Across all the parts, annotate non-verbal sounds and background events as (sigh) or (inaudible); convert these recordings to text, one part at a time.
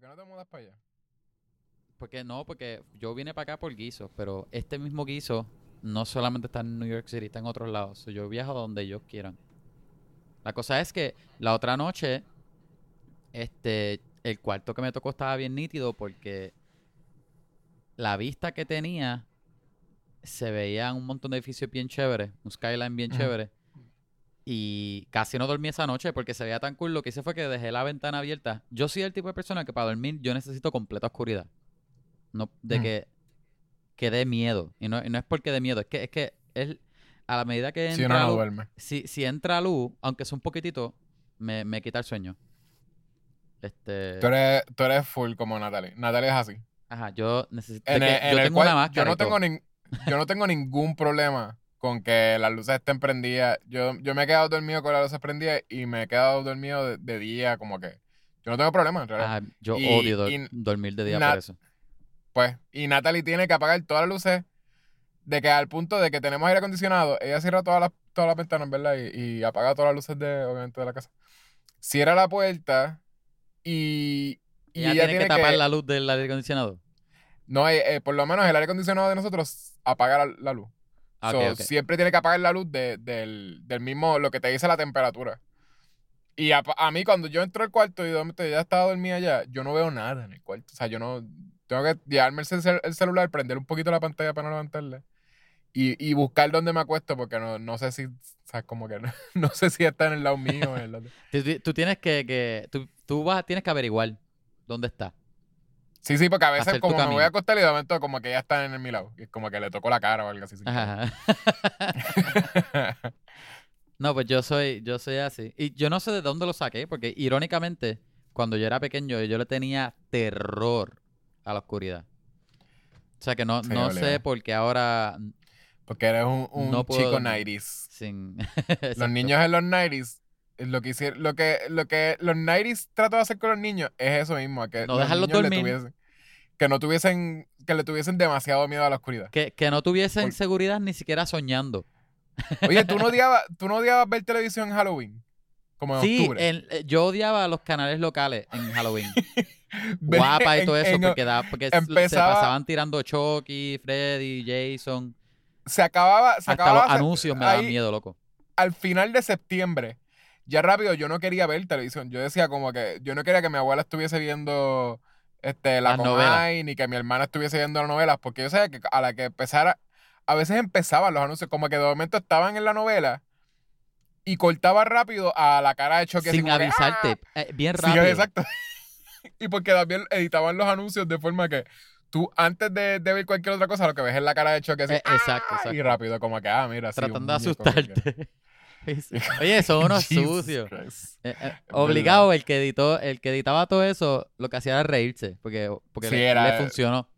¿Por qué no te mudas para allá? Porque no, porque yo vine para acá por guiso, pero este mismo guiso no solamente está en New York City, está en otros lados. So, yo viajo donde ellos quieran. La cosa es que la otra noche, este, el cuarto que me tocó estaba bien nítido porque la vista que tenía se veía un montón de edificios bien chéveres, un skyline bien chévere. Y casi no dormí esa noche porque se veía tan cool. Lo que hice fue que dejé la ventana abierta. Yo soy el tipo de persona que para dormir yo necesito completa oscuridad. No, de Mm. que, que dé miedo. Y no, y no es porque dé miedo, es que, es que es, a la medida que Si entra uno no luz, duerme. si, si entra luz, aunque sea un poquitito, me, me quita el sueño. Este, Tú eres, tú eres full como Natalie. Natalie es así. ajá, yo necesito. En que el, en yo el tengo cual una máscara. yo no tengo nin- yo no tengo ningún problema con que las luces estén prendidas. Yo, yo me he quedado dormido con las luces prendidas y me he quedado dormido de, de día, como que. Yo no tengo problema, en realidad. Ah, yo Y- odio y dormir de día por eso. Pues, y Natalie tiene que apagar todas las luces de que al punto de que tenemos aire acondicionado, ella cierra todas las, todas las ventanas, ¿verdad? Y, y apaga todas las luces de, obviamente, de la casa. Cierra la puerta y, y Ella, ella, tiene, que tapar la luz del aire acondicionado. No, eh, eh, por lo menos el aire acondicionado de nosotros apaga la, la luz. Ah, So. Siempre tiene que apagar la luz de- del, del mismo, lo que te dice la temperatura. Y a, a mí, cuando yo entro al cuarto y ya estaba dormida ya, yo no veo nada en el cuarto. O sea, yo no. Tengo que llevarme el, cel- el celular, prender un poquito la pantalla para no levantarla. Y, y buscar dónde me acuesto, porque no, no sé si. O sea, como que no, (laughs) no sé si está en el lado mío en el lado. Tú, tú- tú tienes que, que tú, tú vas, tienes que averiguar dónde está. Sí, sí, porque a veces, como me voy a acostar y de momento, como que ya está en mi lado. Y es como que le tocó la cara o algo así. Ajá. No, pues yo soy, yo soy así. Y yo no sé de dónde lo saqué, porque irónicamente, cuando yo era pequeño, yo le tenía terror a la oscuridad. O sea que no, Sí, no sé por qué ahora Porque eres un, un No chico dormir. 90s. sin... Los (laughs) niños en los 90s, eh, lo que hicieron, lo que, lo que los 90s trató de hacer con los niños es eso mismo, que No los dejarlos niños le dormir. tuviesen- que no tuviesen, que le tuviesen demasiado miedo a la oscuridad. Que, que no tuviesen Por- seguridad ni siquiera soñando. Oye, ¿tú no (laughs) odiabas, tú no odiabas ver televisión en Halloween? Como en Sí, octubre. en- eh, yo odiaba los canales locales en Halloween. (laughs) Guapa y todo eso, en- porque, da, porque s- se pasaban tirando Chucky, Freddy, Jason. se acababa, se Hasta acababa los anuncios me daban miedo, loco. al final de septiembre, ya rápido yo no quería ver televisión. Yo decía como que yo no quería que mi abuela estuviese viendo este, la Las novelas. Comay, ni que mi hermana estuviese viendo las novelas, porque yo sabía que a la que empezara, a veces empezaban los anuncios, como que de momento estaban en la novela y cortaba rápido a la cara de así Sin que, avisarte. "Ah". eh, bien Sí, rápido. exacto. (laughs) y porque también editaban los anuncios de forma que tú antes de, de ver cualquier otra cosa, lo que ves es la cara de Chucky así, Eh, exacto, "Ah", exacto. y rápido, como que, ah, mira, sí, Tratando de muñeco que- asustarte. Sí. Oye, son unos (laughs) sucios. Eh, eh, obligado, el que editó, el que editaba todo eso, lo que hacía era reírse, porque, porque Sí, le, era- le funcionó.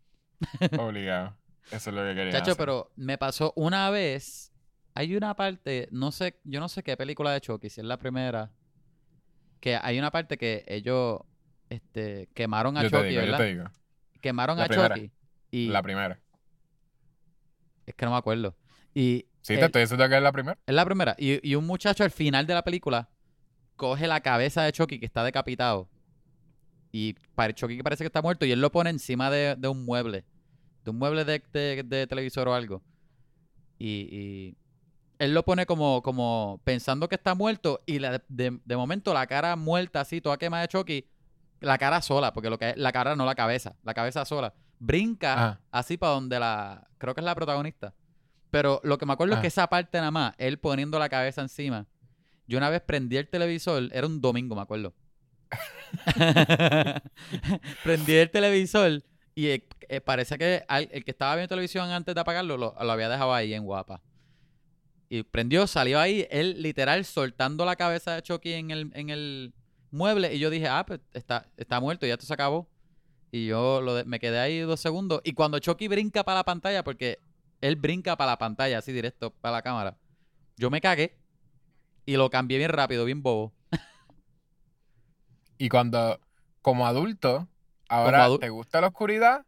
Obligado. Eso es lo que quería Chacho, hacer. pero me pasó una vez. Hay una parte, no sé, yo no sé qué película de Chucky, si es la primera. Que hay una parte que ellos este, quemaron a Yo te Chucky, digo, yo ¿verdad? te digo. Quemaron La a primera. Chucky. Y La primera. es que no me acuerdo. Y Sí, te el- estoy diciendo que es la primera. es la primera. Y, y un muchacho al final de la película coge la cabeza de Chucky que está decapitado. Y para Chucky que parece que está muerto. Y él lo pone encima de, de un mueble. De un mueble de, de- de televisor o algo. Y, y él lo pone como, como pensando que está muerto. Y la- de, de momento la cara muerta así, toda quemada de Chucky. La cara sola, porque lo que es la cara no la cabeza. La cabeza sola. Brinca Ajá. así para donde la. Creo que es la protagonista. Pero lo que me acuerdo es que esa parte nada más, él poniendo la cabeza encima. Yo una vez prendí el televisor, era un domingo, me acuerdo. (laughs) (laughs) prendí el televisor y eh, eh, parece que al- el que estaba viendo televisión antes de apagarlo lo, lo había dejado ahí en guapa. Y prendió, salió ahí, él literal soltando la cabeza de Chucky en el, en el mueble. Y yo dije, ah, pues está, está muerto, ya esto se acabó. Y yo lo de- me quedé ahí dos segundos. Y cuando Chucky brinca para la pantalla, porque él brinca para la pantalla, así directo para la cámara, yo me cagué. Y lo cambié bien rápido, bien bobo. Y cuando, como adulto, ahora adu- te gusta la oscuridad, te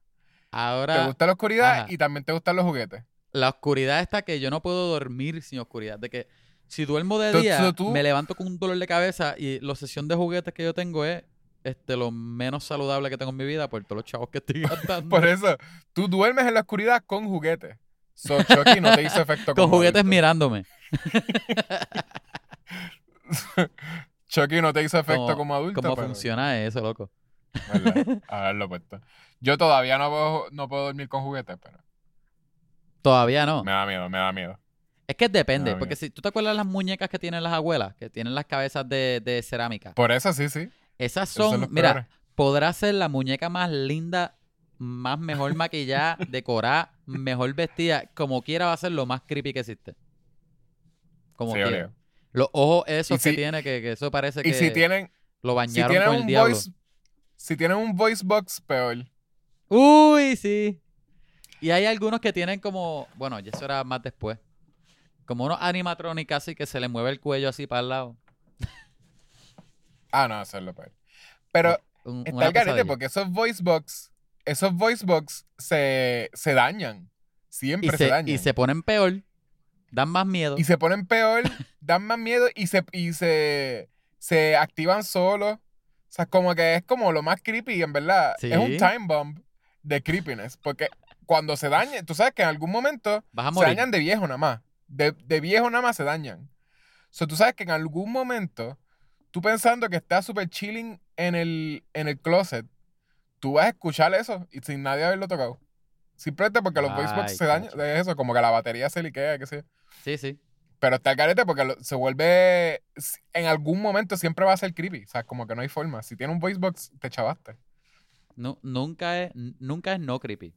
Ahora, gusta la oscuridad ajá. y también te gustan los juguetes. la oscuridad está que yo no puedo dormir sin oscuridad. De que si duermo de Tú- día, tú- tú- me levanto con un dolor de cabeza y la sesión de juguetes que yo tengo es este, lo menos saludable que tengo en mi vida por todos los chavos que estoy (laughs) gastando. Por eso, tú duermes en la oscuridad con juguetes. So, Chucky no te hizo efecto Con como juguetes adulto. mirándome. (laughs) Chucky no te hizo efecto ¿Cómo- como adulto. ¿Cómo pero- funciona eso, loco? ¿verdad? (laughs) Haberlo puesto. Yo todavía no puedo, no puedo dormir con juguetes, pero Todavía no. me da miedo, me da miedo. Es que depende, porque si tú te acuerdas las muñecas que tienen las abuelas, que tienen las cabezas de, de cerámica, Por eso sí, sí. esas son, mira, podrá ser la muñeca más linda, más mejor maquillada, (laughs) decorada, mejor vestida, como quiera va a ser lo más creepy que existe. Como Sí, quiera. Los ojos esos Y que si- tiene, que, que eso parece que Y si tienen, lo si bañaron tienen con el un diablo. voice, si tienen un voice box, peor. Uy, sí. Y hay algunos que tienen como, bueno, ya eso era más después. Como unos animatronics así que se le mueve el cuello así para el lado. Ah, no, eso es peor. Pero Un- está el garete porque esos voice box, esos voice box se, se dañan. Siempre se, se, dañan. y se ponen peor, dan más miedo. Y se ponen peor, dan más miedo y se, y se, se activan solos. O sea, como que es como lo más creepy, en verdad. Es un time bomb de creepiness. Porque cuando se dañan, tú sabes que en algún momento se dañan de viejo nada más. De, de viejo nada más se dañan. O sea, tú sabes que en algún momento, tú pensando que estás súper chilling en el, en el closet, tú vas a escuchar eso y sin nadie haberlo tocado. Simplemente porque los voice box Ay, se dañan de eso, como que la batería se liquea, qué sé yo. Sí, sí. Pero está el carete porque lo- se vuelve. En algún momento siempre va a ser creepy. O sea, como que no hay forma. Si tiene un voice box, te chavaste. Nu- nunca, es, nunca es no creepy.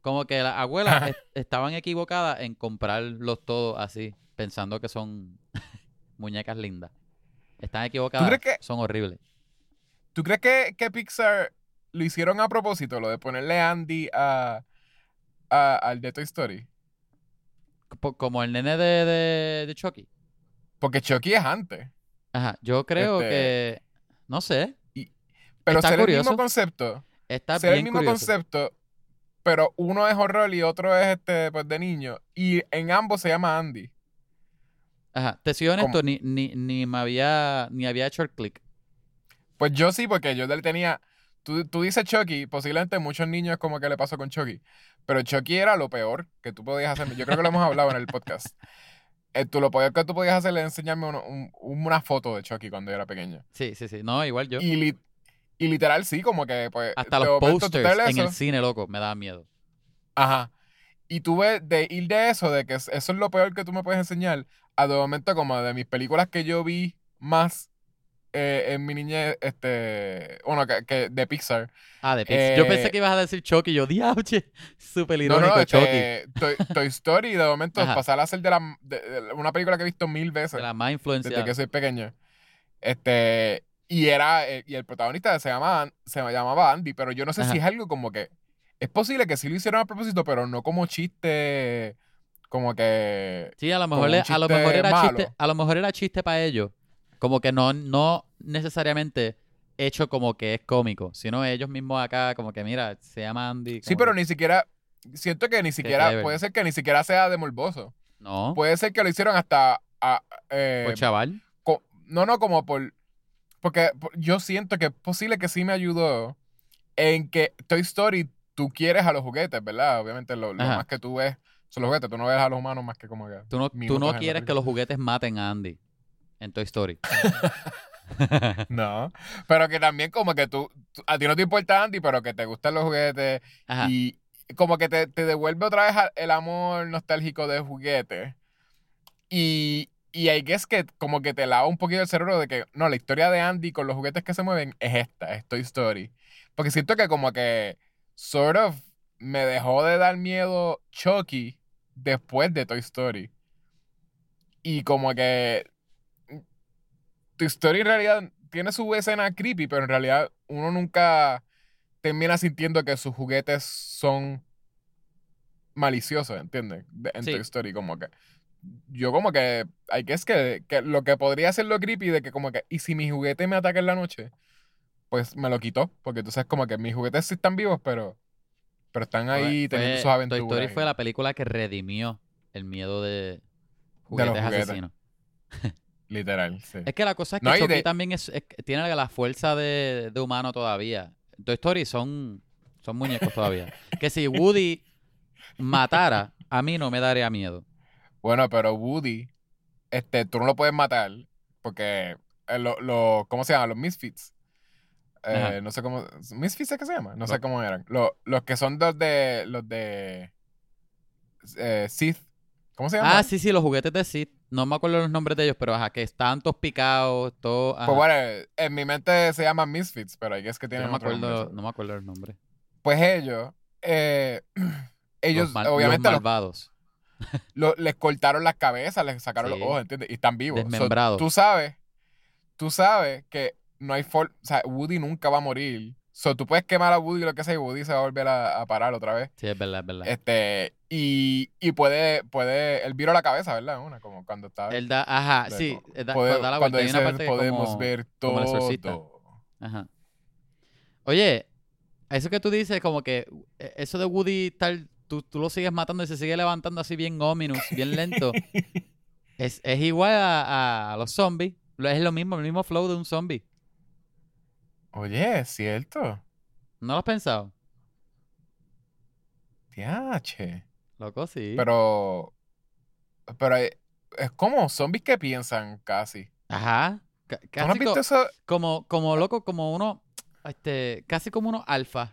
Como que las abuelas (laughs) est- estaban equivocadas en comprarlos todos así, pensando que son (laughs) muñecas lindas. Están equivocadas. crees que- Son horribles. ¿Tú crees que, que Pixar lo hicieron a propósito, lo de ponerle Andy a, a- al de Toy Story? Como el nene de, de, de Chucky. Porque Chucky es antes. Ajá. Yo creo Este- que. No sé. Pero Está será el mismo concepto. Está será el bien mismo curioso. concepto. Pero uno es horror y otro es este, pues, de niño. Y en ambos se llama Andy. Ajá. Te soy honesto, ni, ni, ni me había. Ni había hecho el click. Pues yo sí, porque yo le tenía. Tú, tú dices Chucky, posiblemente muchos niños como que le pasó con Chucky. Pero Chucky era lo peor que tú podías hacer. Yo creo que lo hemos hablado en el podcast. Eh, tú, lo peor que tú podías hacer es enseñarme uno- un- una foto de Chucky cuando yo era pequeño. Sí, sí, sí. No, igual yo. Y, li- y literal, sí, como que pues. Hasta los posters en el cine, loco, me daba miedo. Ajá. Y tú ves de ir de eso, de que es- eso es lo peor que tú me puedes enseñar, a de momento como de mis películas que yo vi más eh, en mi niñez, este, bueno, que, que de Pixar. Ah, de Pixar. Yo pensé Eh, que ibas a decir Chucky. Yo, diabche. Súper No, irónico, no, Chucky. este, Toy, Toy Story, de momento Ajá. pasar a ser de, la, de- de una película que he visto mil veces De la más desde influenciada. que soy pequeño. Este, y era, eh, y el protagonista se llamaba, se llamaba Andy, pero yo no sé Ajá. si es algo como que, es posible que sí lo hicieron a propósito, pero no como chiste, como que, Sí, a lo mejor, a lo mejor era malo. chiste, a lo mejor era chiste para ellos. Como que no, no necesariamente hecho como que es cómico, sino ellos mismos acá, como que mira, se llama Andy. sí, pero que- ni siquiera, siento que ni siquiera, puede ser que ni siquiera sea de morboso. No, Puede ser que lo hicieron hasta, a- eh, pues chaval. co- no, no, como por. Porque por- yo siento que es posible que sí me ayudó en que Toy Story tú quieres a los juguetes, ¿verdad? Obviamente lo, lo más que tú ves son los juguetes, tú no ves a los humanos más que como que. Tú no, tú no quieres que los juguetes maten a Andy en Toy Story. (laughs) No, pero que también como que tú, a ti no te importa Andy, pero que te gustan los juguetes Ajá. y como que te, te devuelve otra vez el amor nostálgico de juguetes. Y, y hay que es que como que te lava un poquito el cerebro de que no, la historia de Andy con los juguetes que se mueven es esta, es Toy Story. Porque siento que como que sort of me dejó de dar miedo Chucky después de Toy Story. Y como que Toy Story en realidad tiene su escena creepy, pero en realidad uno nunca termina sintiendo que sus juguetes son maliciosos, ¿entiendes? De- En Sí. Toy Story, como que. Yo como que, hay que es que, que lo que podría ser lo creepy de que como que, y si mi juguete me ataca en la noche, pues me lo quitó, porque tú sabes como que mis juguetes sí están vivos, pero, pero están ahí Fue- teniendo sus Toy aventuras. Story y- fue la película que redimió el miedo de De los juguetes juguetes. asesinos. (laughs) Literal, sí. Es que la cosa es que No, Chucky de- también es, es- tiene la fuerza de, de humano todavía. Toy Story son, son muñecos todavía. (laughs) que si Woody matara, a mí no me daría miedo. Bueno, pero Woody, este, tú no lo puedes matar porque eh, lo, lo- ¿cómo se llama? Los Misfits. Eh, no sé cómo. ¿Misfits es que se llama? No sé cómo eran. Lo- los que son los de. Los de. eh, Sith. ¿Cómo se llama? Ah, sí, sí, los juguetes de Sid. No me acuerdo los nombres de ellos, pero ajá, que están todos picados, todos... Pues bueno, en mi mente se llaman Misfits, pero ahí es que tienen no me otro acuerdo, so. no me acuerdo los nombres. Pues ellos. eh, (clears throat) ellos, los, mal- obviamente, los malvados. les cortaron las cabezas, les sacaron Sí. los ojos, ¿entiendes? Y están vivos. So, Desmembrados. tú sabes, tú sabes que no hay forma, o sea, Woody nunca va a morir. So, tú puedes quemar a Woody lo que sea y Woody se va a volver a, a parar otra vez. Sí, es verdad, es verdad. Este, y, y puede, puede, él viró la cabeza, ¿verdad? Una, como cuando estaba. Él da, ajá, de- sí, da- da la cuando vuelta, hay una dice, parte podemos como- ver todo. Ajá. Oye, eso que tú dices, como que eh, eso de Woody tal, tú, tú lo sigues matando y se sigue levantando así bien ominous, bien lento. (laughs) es, es igual a, a- los zombies. Es lo mismo, el mismo flow de un zombie. Oye, es cierto. ¿No lo has pensado? Tiache. Loco, sí. Pero, pero es, como zombies que piensan casi. Ajá. Ca- ¿Tú no has co- visto eso? como, como loco, como uno, este, casi como uno alfa.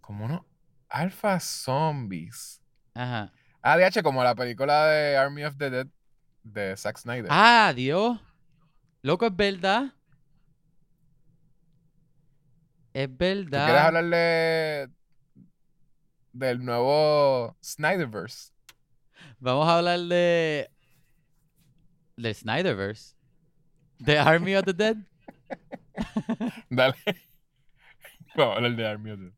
Como unos alfa zombies. Ajá. Ah, DH, como la película de Army of the Dead de Zack Snyder. Ah, Dios. Loco, es verdad. Es ¿Tú verdad. quieres hablarle del nuevo Snyderverse? Vamos a hablar de. De Snyderverse. De Army of the Dead. (laughs) Dale. (laughs) Vamos a hablar de Army of the Dead.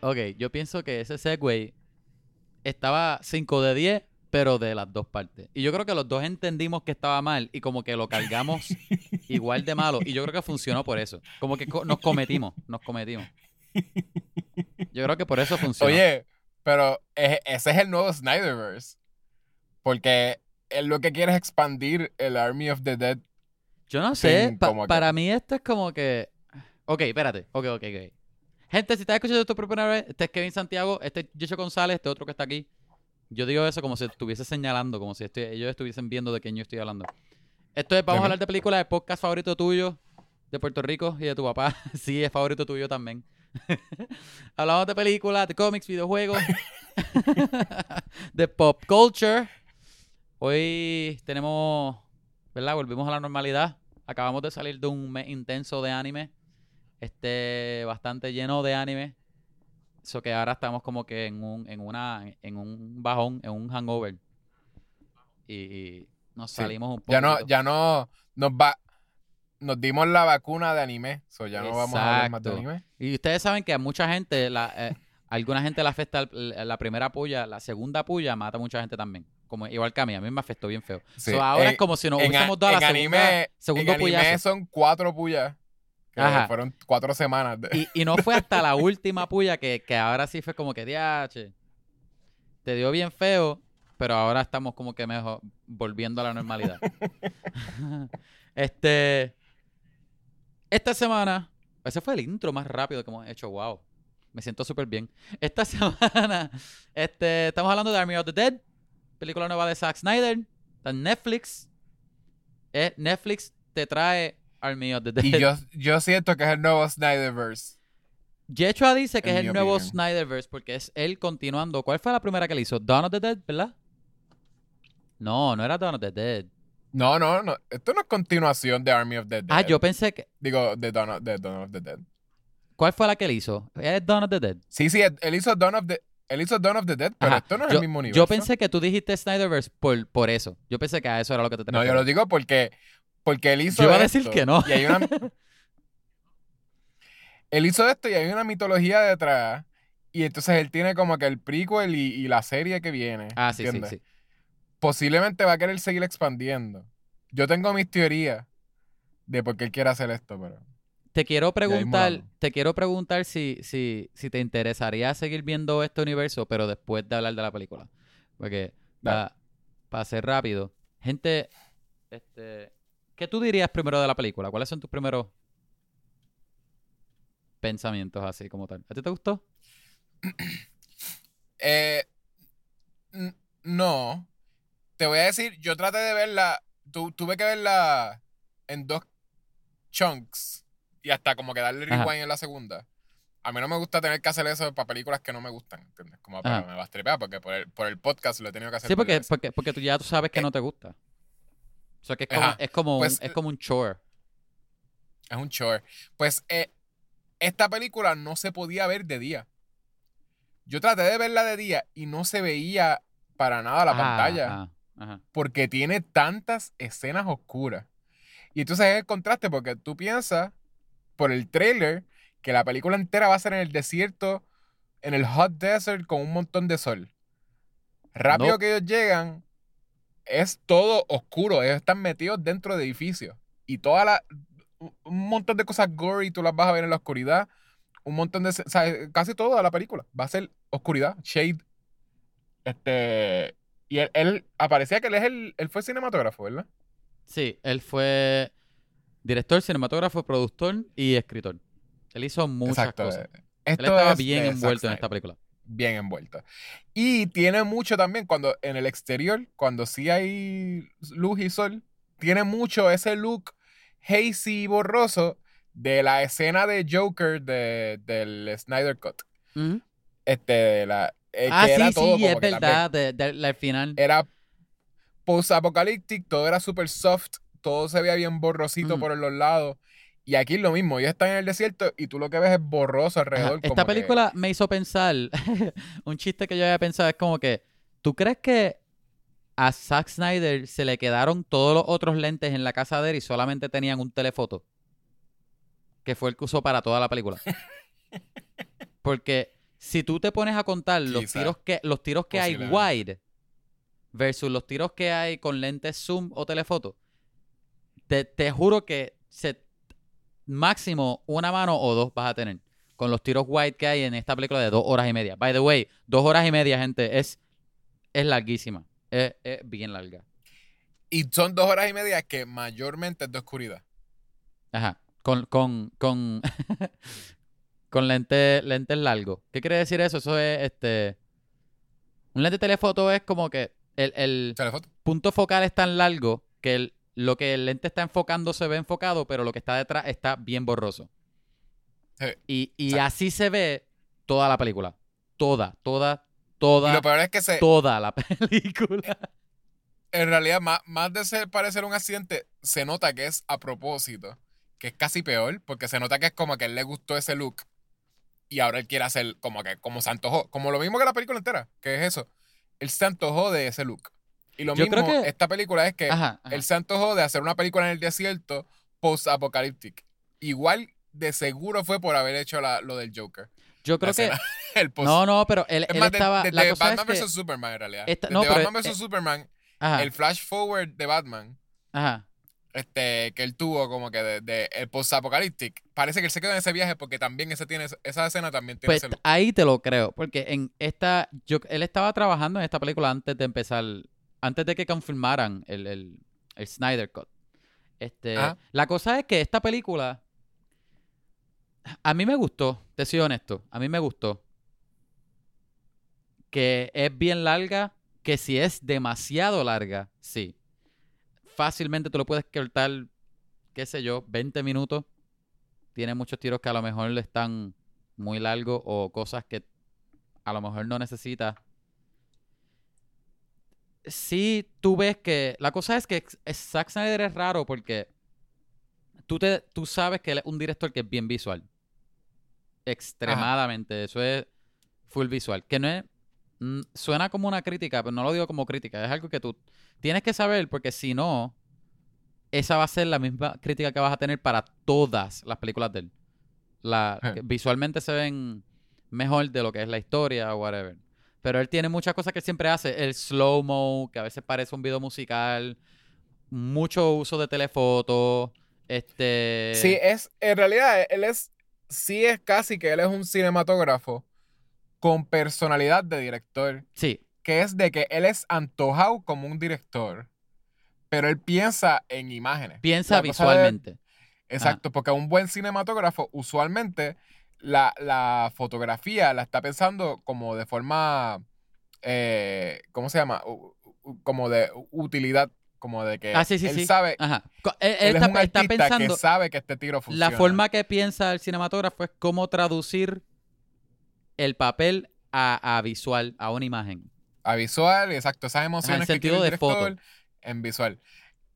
Ok, yo pienso que ese Segway estaba 5 de 10, pero de las dos partes. Y yo creo que los dos entendimos que estaba mal y como que lo cargamos (laughs) igual de malo. Y yo creo que funcionó por eso. Como que co- nos cometimos, nos cometimos. Yo creo que por eso funcionó. Oye, pero ese es el nuevo Snyderverse. Porque él lo que quiere es expandir el Army of the Dead. Yo no sé, pa- que- para mí esto es como que... Ok, espérate, ok, ok, ok. Gente, si estás escuchando esto por primera vez, este es Kevin Santiago, este es Yecho González, este otro que está aquí. Yo digo eso como si estuviese señalando, como si estoy- ellos estuviesen viendo de quién yo estoy hablando. Esto es, vamos a hablar de películas, de podcast favorito tuyo, de Puerto Rico y de tu papá. (laughs) sí, es favorito tuyo también. (laughs) Hablamos de películas, de cómics, videojuegos, (laughs) de pop culture. Hoy tenemos, ¿verdad? Volvimos a la normalidad. Acabamos de salir de un mes intenso de anime. Este, bastante lleno de anime. Eso que ahora estamos como que en un, en una, en un bajón, en un hangover. Y, y nos Sí. salimos un poco. Ya no, ya no nos va. Nos dimos la vacuna de anime. So ya no vamos a hablar más de anime. Y ustedes saben que a mucha gente, la, eh, alguna gente le afecta la primera puya, la segunda puya mata a mucha gente también. Como, igual que a mí, a mí me afectó bien feo. Sí. So, ahora En- es como si nos hubiésemos dado la en segunda, anime, segundo en anime puyazo. son cuatro puyas. Que Ajá. fueron cuatro semanas. de- Y, y no fue hasta la (laughs) última puya que, que ahora sí fue como que, diache, te dio bien feo, pero ahora estamos como que mejor, volviendo a la normalidad. (laughs) este, esta semana, ese fue el intro más rápido que hemos hecho, wow. Me siento súper bien. Esta (laughs) semana, este, estamos hablando de Army of the Dead, película nueva de Zack Snyder, está en Netflix. Eh, Netflix te trae Army of the Dead. Y yo, (laughs) yo siento que es el nuevo Snyderverse. Yechua dice que En es el nuevo opinión. Snyderverse porque es él continuando. ¿Cuál fue la primera que le hizo? Dawn of the Dead, ¿verdad? No, no era Dawn of the Dead. No, no, no. Esto no es continuación de Army of the Dead. Ah, yo pensé que. Digo, de Dawn of, de Dawn of the Dead. ¿Cuál fue la que le hizo? ¿Es Dawn of the Dead? Sí, sí, él hizo Dawn of the, él hizo Dawn of the Dead, pero Ajá. esto no es yo, el mismo universo. yo pensé que tú dijiste Snyderverse por, por eso. Yo pensé que a eso era lo que te No, yo lo digo porque, porque él hizo Yo iba a decir esto, que no. Y hay una, (laughs) él hizo esto y hay una mitología detrás. Y entonces él tiene como que el prequel y, y la serie que viene. Ah, sí, sí, ¿entiendes? sí. Posiblemente va a querer seguir expandiendo. Yo tengo mis teorías de por qué él quiere hacer esto, pero. Te quiero preguntar, te quiero preguntar si, si, si te interesaría seguir viendo este universo, pero después de hablar de la película. Porque, para ser rápido, gente, este, ¿qué tú dirías primero de la película? ¿Cuáles son tus primeros pensamientos así como tal? ¿A ti te gustó? (clears throat) Eh, no. Te voy a decir, yo traté de verla. tu- tuve que verla en dos chunks. Y hasta como que darle Ajá. rewind en la segunda. A mí no me gusta tener que hacer eso para películas que no me gustan, ¿entiendes? Como para me va a porque por el, por el podcast lo he tenido que hacer. Sí, porque, porque, porque tú ya tú sabes que Eh, no te gusta. Sea, que es como, ajá. es como, Pues, un, es como un chore. Es un chore. Pues eh, esta película no se podía ver de día. Yo traté de verla de día y no se veía para nada la Ah, pantalla. ah, porque tiene tantas escenas oscuras. Y entonces es el contraste porque tú piensas por el trailer que la película entera va a ser en el desierto, en el hot desert con un montón de sol. Rápido que ellos llegan, es todo oscuro. Ellos están metidos dentro de edificios. Y toda la. Un montón de cosas gory tú las vas a ver en la oscuridad. Un montón de. O sea, casi toda la película va a ser oscuridad, shade. Este. Y él, él- aparecía que él es el. Él fue cinematógrafo, ¿verdad? Sí, él fue director, cinematógrafo, productor y escritor. Él hizo muchas Exacto. cosas. Esto Él estaba es bien envuelto en esta película. Bien envuelto. Y tiene mucho también cuando en el exterior, cuando sí hay luz y sol, tiene mucho ese look hazy y borroso de la escena de Joker de, del Snyder Cut. Ujú. Este, de la, eh, Ah, que era sí, todo sí, como es que verdad. de- de- de- al final. Era post-apocalíptico, todo era super soft, todo se veía bien borrosito Ujú. por los lados. Y aquí es lo mismo, ellos están en el desierto y tú lo que ves es borroso Ajá, alrededor. Esta como que- película me hizo pensar, (laughs) un chiste que yo había pensado es como que, ¿tú crees que a Zack Snyder se le quedaron todos los otros lentes en la casa de él y solamente tenían un telefoto? Que fue el que usó para toda la película. (laughs) Porque si tú te pones a contar los tiros que, los tiros que hay wide versus los tiros que hay con lentes zoom o telefoto, te, te juro que se, máximo una mano o dos vas a tener con los tiros wide que hay en esta película de dos horas y media. By the way, dos horas y media, gente, es, es larguísima. Es, es bien larga. Y son dos horas y media que mayormente es de oscuridad. Ajá. Con, con, con, (laughs) con lentes lentes largos. ¿Qué quiere decir eso? Eso es este. Un lente telefoto es como que el, el punto focal es tan largo que el- lo que el lente está enfocando se ve enfocado, pero lo que está detrás está bien borroso. Sí. Y, y así se ve toda la película. Toda, toda, toda, Y lo peor es que se, toda la (laughs) película. en realidad, más, más de ser parecer un accidente, se nota que es a propósito. Que es casi peor, porque se nota que es como que él le gustó ese look. Y ahora él quiere hacer como que, como se antojó. Como lo mismo que la película entera, que es eso. Él se antojó de ese look. Y lo Yo mismo, creo que- esta película es que Ajá, ajá. él se antojó de hacer una película en el desierto post-apocalíptic. Igual de seguro fue por haber hecho la- lo del Joker. Yo creo que. escena- (laughs) el post- No, no, pero él, es él más, de- estaba. de, la de cosa Batman que. vs Superman, en realidad. esta- De no, pero, Batman vs eh, Superman, Ajá, el flash forward de Batman, ajá. este, que él tuvo como que de, de el post-apocalíptic, parece que él se quedó en ese viaje porque también ese tiene, esa escena también tiene Pues ese ahí te lo creo, porque en esta, yo, él estaba trabajando en esta película antes de empezar, antes de que confirmaran el, el, el Snyder Cut. Este, Ajá. la cosa es que esta película, a mí me gustó, te soy honesto, a mí me gustó. Que es bien larga, que si es demasiado larga, sí. Fácilmente tú lo puedes cortar, qué sé yo, 20 minutos. Tiene muchos tiros que a lo mejor le están muy largos o cosas que a lo mejor no necesitas. Sí, tú ves que. La cosa es que Zack Snyder es raro porque tú, te, tú sabes que él es un director que es bien visual. Extremadamente. Eso es full visual. Que no es. Suena como una crítica, pero no lo digo como crítica. Es algo que tú tienes que saber porque si no, esa va a ser la misma crítica que vas a tener para todas las películas de él. La, Eh. que visualmente se ven mejor de lo que es la historia o whatever. Pero él tiene muchas cosas que él siempre hace. El slow-mo, que a veces parece un video musical. Mucho uso de telefoto. Este... Sí, es, en realidad, él es, sí es casi que él es un cinematógrafo con personalidad de director. Sí. Que es de que él es antojado como un director, pero él piensa en imágenes. Piensa La cosa de- visualmente. Exacto, porque un buen cinematógrafo usualmente la, la fotografía la está pensando como de forma, eh, ¿cómo se llama? Como de utilidad, como de que Ah, sí, sí, él sí. sabe, Ajá. Él, él él es está, un está artista pensando... que sabe que este tiro funciona. La forma que piensa el cinematógrafo es cómo traducir el papel a, a visual, a una imagen. a visual, exacto, esas emociones que sentido el de foto. en visual.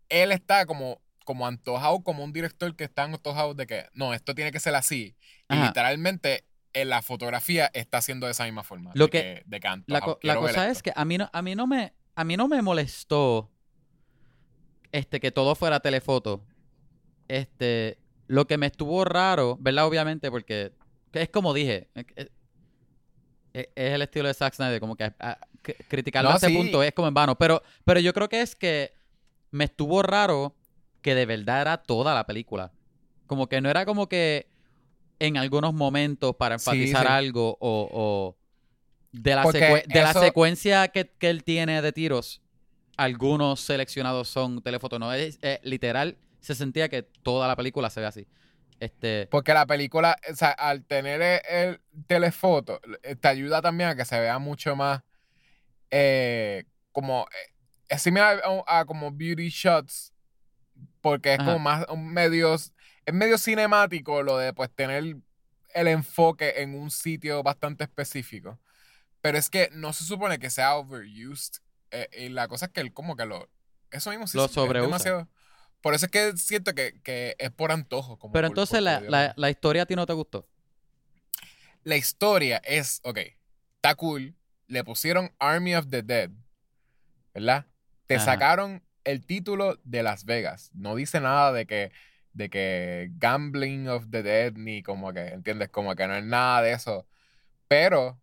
Él está como, como antojado, como un director que está antojado de que, no, esto tiene que ser así. Y literalmente en la fotografía está haciendo de esa misma forma. Lo de que- de que La, antojado, cosa es que a mí no, a mí no me, a mí no me molestó este que todo fuera telefoto. Este, lo que me estuvo raro, ¿verdad? Obviamente, porque es como dije, es, el estilo de Zack Snyder, como que ah, criticarlo No, a ese sí. punto es como en vano. Pero, pero yo creo que es que me estuvo raro que de verdad era toda la película. Como que no era como que en algunos momentos para enfatizar sí. algo o, o de la, secue- de la secuencia que, que él tiene de tiros, algunos seleccionados son telefoto. No, es, eh, literal, se sentía que toda la película se ve así. Este, Porque la película, o sea, al tener el, el telefoto, eh, te ayuda también a que se vea mucho más eh, como es similar a, a como beauty shots. Porque es Ajá. como más un medios, es medio cinemático lo de pues tener el enfoque en un sitio bastante específico. Pero es que no se supone que sea overused. eh, y la cosa es que él como que lo. Eso mismo sí Lo es- es sobreusa. demasiado. Por eso es que siento que, que es por antojo. Como pero por- entonces por la, la, la historia a ti no te gustó. la historia es, ok, está cool. Le pusieron Army of the Dead, ¿verdad? Te Ajá. sacaron el título de Las Vegas. No dice nada de que, de que Gambling of the Dead, ni como que, ¿entiendes? Como que no es nada de eso. Pero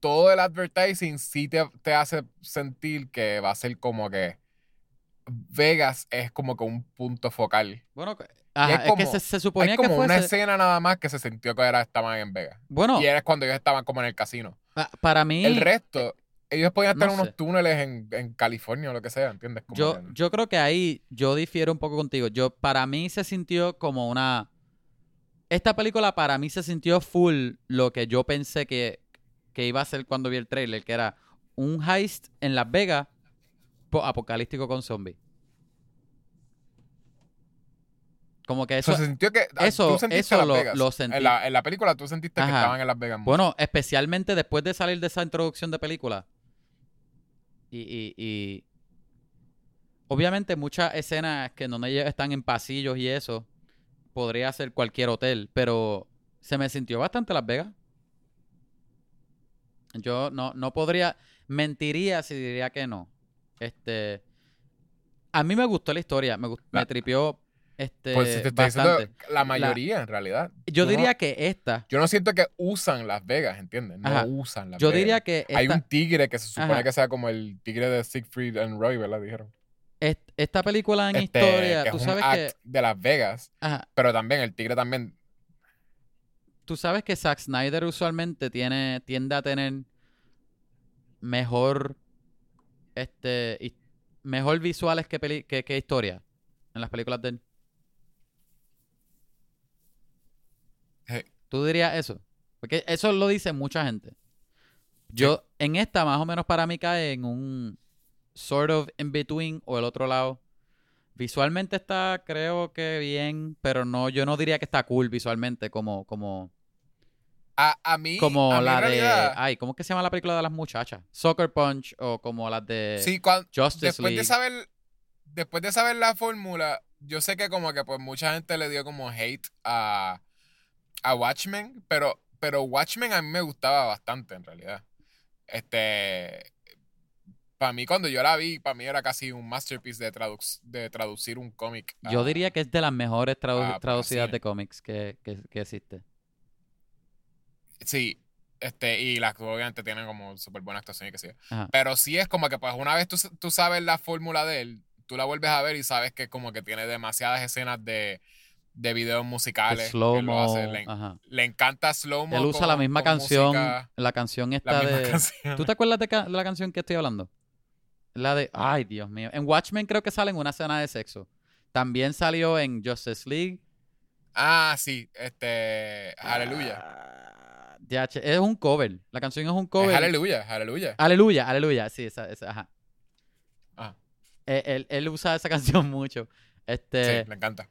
todo el advertising sí te, te hace sentir que va a ser como que Vegas es como que un punto focal. Bueno, ajá, es es, que como- se, se suponía Hay que como una fuese... escena nada más que se sintió que era, estaban en Vegas. Bueno, Y era cuando ellos estaban como en el casino. pa- para mí... El resto, ellos podían estar no en unos sé. túneles en, en California o lo que sea, ¿entiendes? Como Yo, yo creo que ahí yo difiero un poco contigo. Yo, para mí se sintió como una. Esta película para mí se sintió full lo que yo pensé que, que iba a ser cuando vi el trailer, que era un heist en Las Vegas po- apocalíptico con zombies. Como que O sea, eso. se sintió que. ah, eso- eso lo- lo sentí. En la, en la película tú sentiste que estaban en Las Vegas. mucho. Bueno, especialmente después de salir de esa introducción de película. Y, y- y- obviamente muchas escenas que no me- están en pasillos y eso, podría ser cualquier hotel, pero se me sintió bastante Las Vegas. Yo no, no podría, mentiría si diría que no. Este, a mí me gustó la historia, me, gust- me La- tripió este, Pues te estoy diciendo la mayoría, en realidad. Yo no- diría que esta, Yo no siento que usan Las Vegas, ¿entiendes? No Ajá. usan Las yo Vegas. diría que Hay un tigre que se supone Ajá. que sea como el tigre de Siegfried and Roy, ¿verdad? Dijeron. Est- esta película en Este, historia, que tú es un sabes act que, de Las Vegas, ajá, pero también el tigre también. tú sabes que Zack Snyder usualmente tiene, tiende a tener mejor, este, mejor visuales que, peli- que, que historia en las películas de él. eh, ¿Tú dirías eso? Porque eso lo dice mucha gente. Yo, en esta, más o menos para mí cae en un sort of in between o el otro lado. Visualmente está, creo que bien, pero no, yo no diría que está cool visualmente, como, como, A, a mí. como a mí la de, ay, ¿cómo es que se llama la película de las muchachas? Soccer Punch o como las de Sí, cuan- Justice después League. de saber después de saber la fórmula yo sé que como que pues mucha gente le dio como hate a, a Watchmen pero pero Watchmen a mí me gustaba bastante en realidad este para mí cuando yo la vi para mí era casi un masterpiece de, traduc- de traducir un cómic Yo diría que es de las mejores tradu- ah, para traducidas de cómics que, que, que existe. sí Este, y las obviamente tienen como súper buena actuación y que. Ajá. Pero sí es como que pues una vez tú, tú sabes la fórmula de él, tú la vuelves a ver y sabes que como que tiene demasiadas escenas de, de videos musicales. slow lo hace. Le, Ajá. le encanta slow-mo. Él usa con- la misma canción, música, la canción esta de... canción. ¿Tú te acuerdas de, ca- de la canción que estoy hablando? La de... Ay, Dios mío. En Watchmen creo que sale en una escena de sexo. También salió en Justice League. Ah, sí, este. Aleluya. Ah, es un cover. La canción es un cover. Aleluya, aleluya. Aleluya, aleluya. Sí, esa, esa, ajá. Ah, Eh, Él, él usa esa (laughs) canción mucho. Este, sí, le encanta.